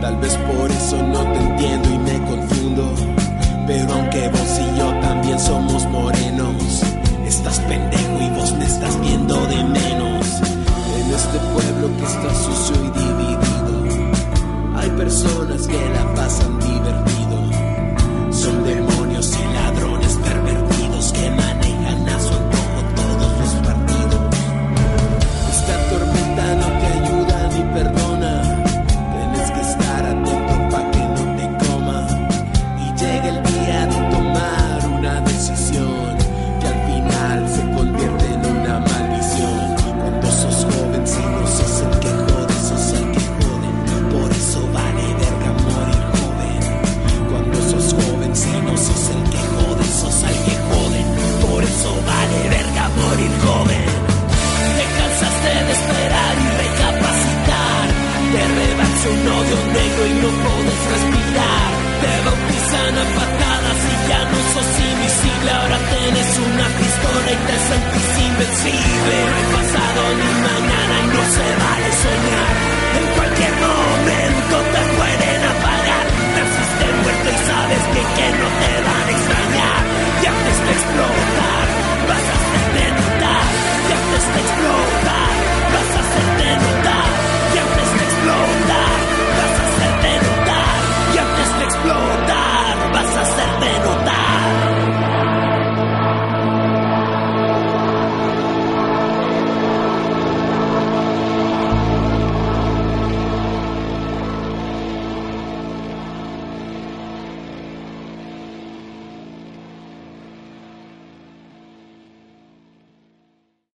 Tal vez por eso no te entiendo y me confundo. Pero aunque vos y yo también somos morenos, estás pendejo y vos me estás viendo de menos. En este pueblo que está sucio y dividido, hay personas que la pasan divertido. Son de un odio negro y no podés respirar. Te bautizan a patadas y ya no sos invisible. Ahora tienes una pistola y te sentís invencible. No hay pasado ni mañana y no se vale soñar. En cualquier momento te pueden apagar. Naciste muerto y sabes que, no te van a extrañar. Ya te está explotar, vas a hacerte notar. Ya te está explotar, vas a hacerte.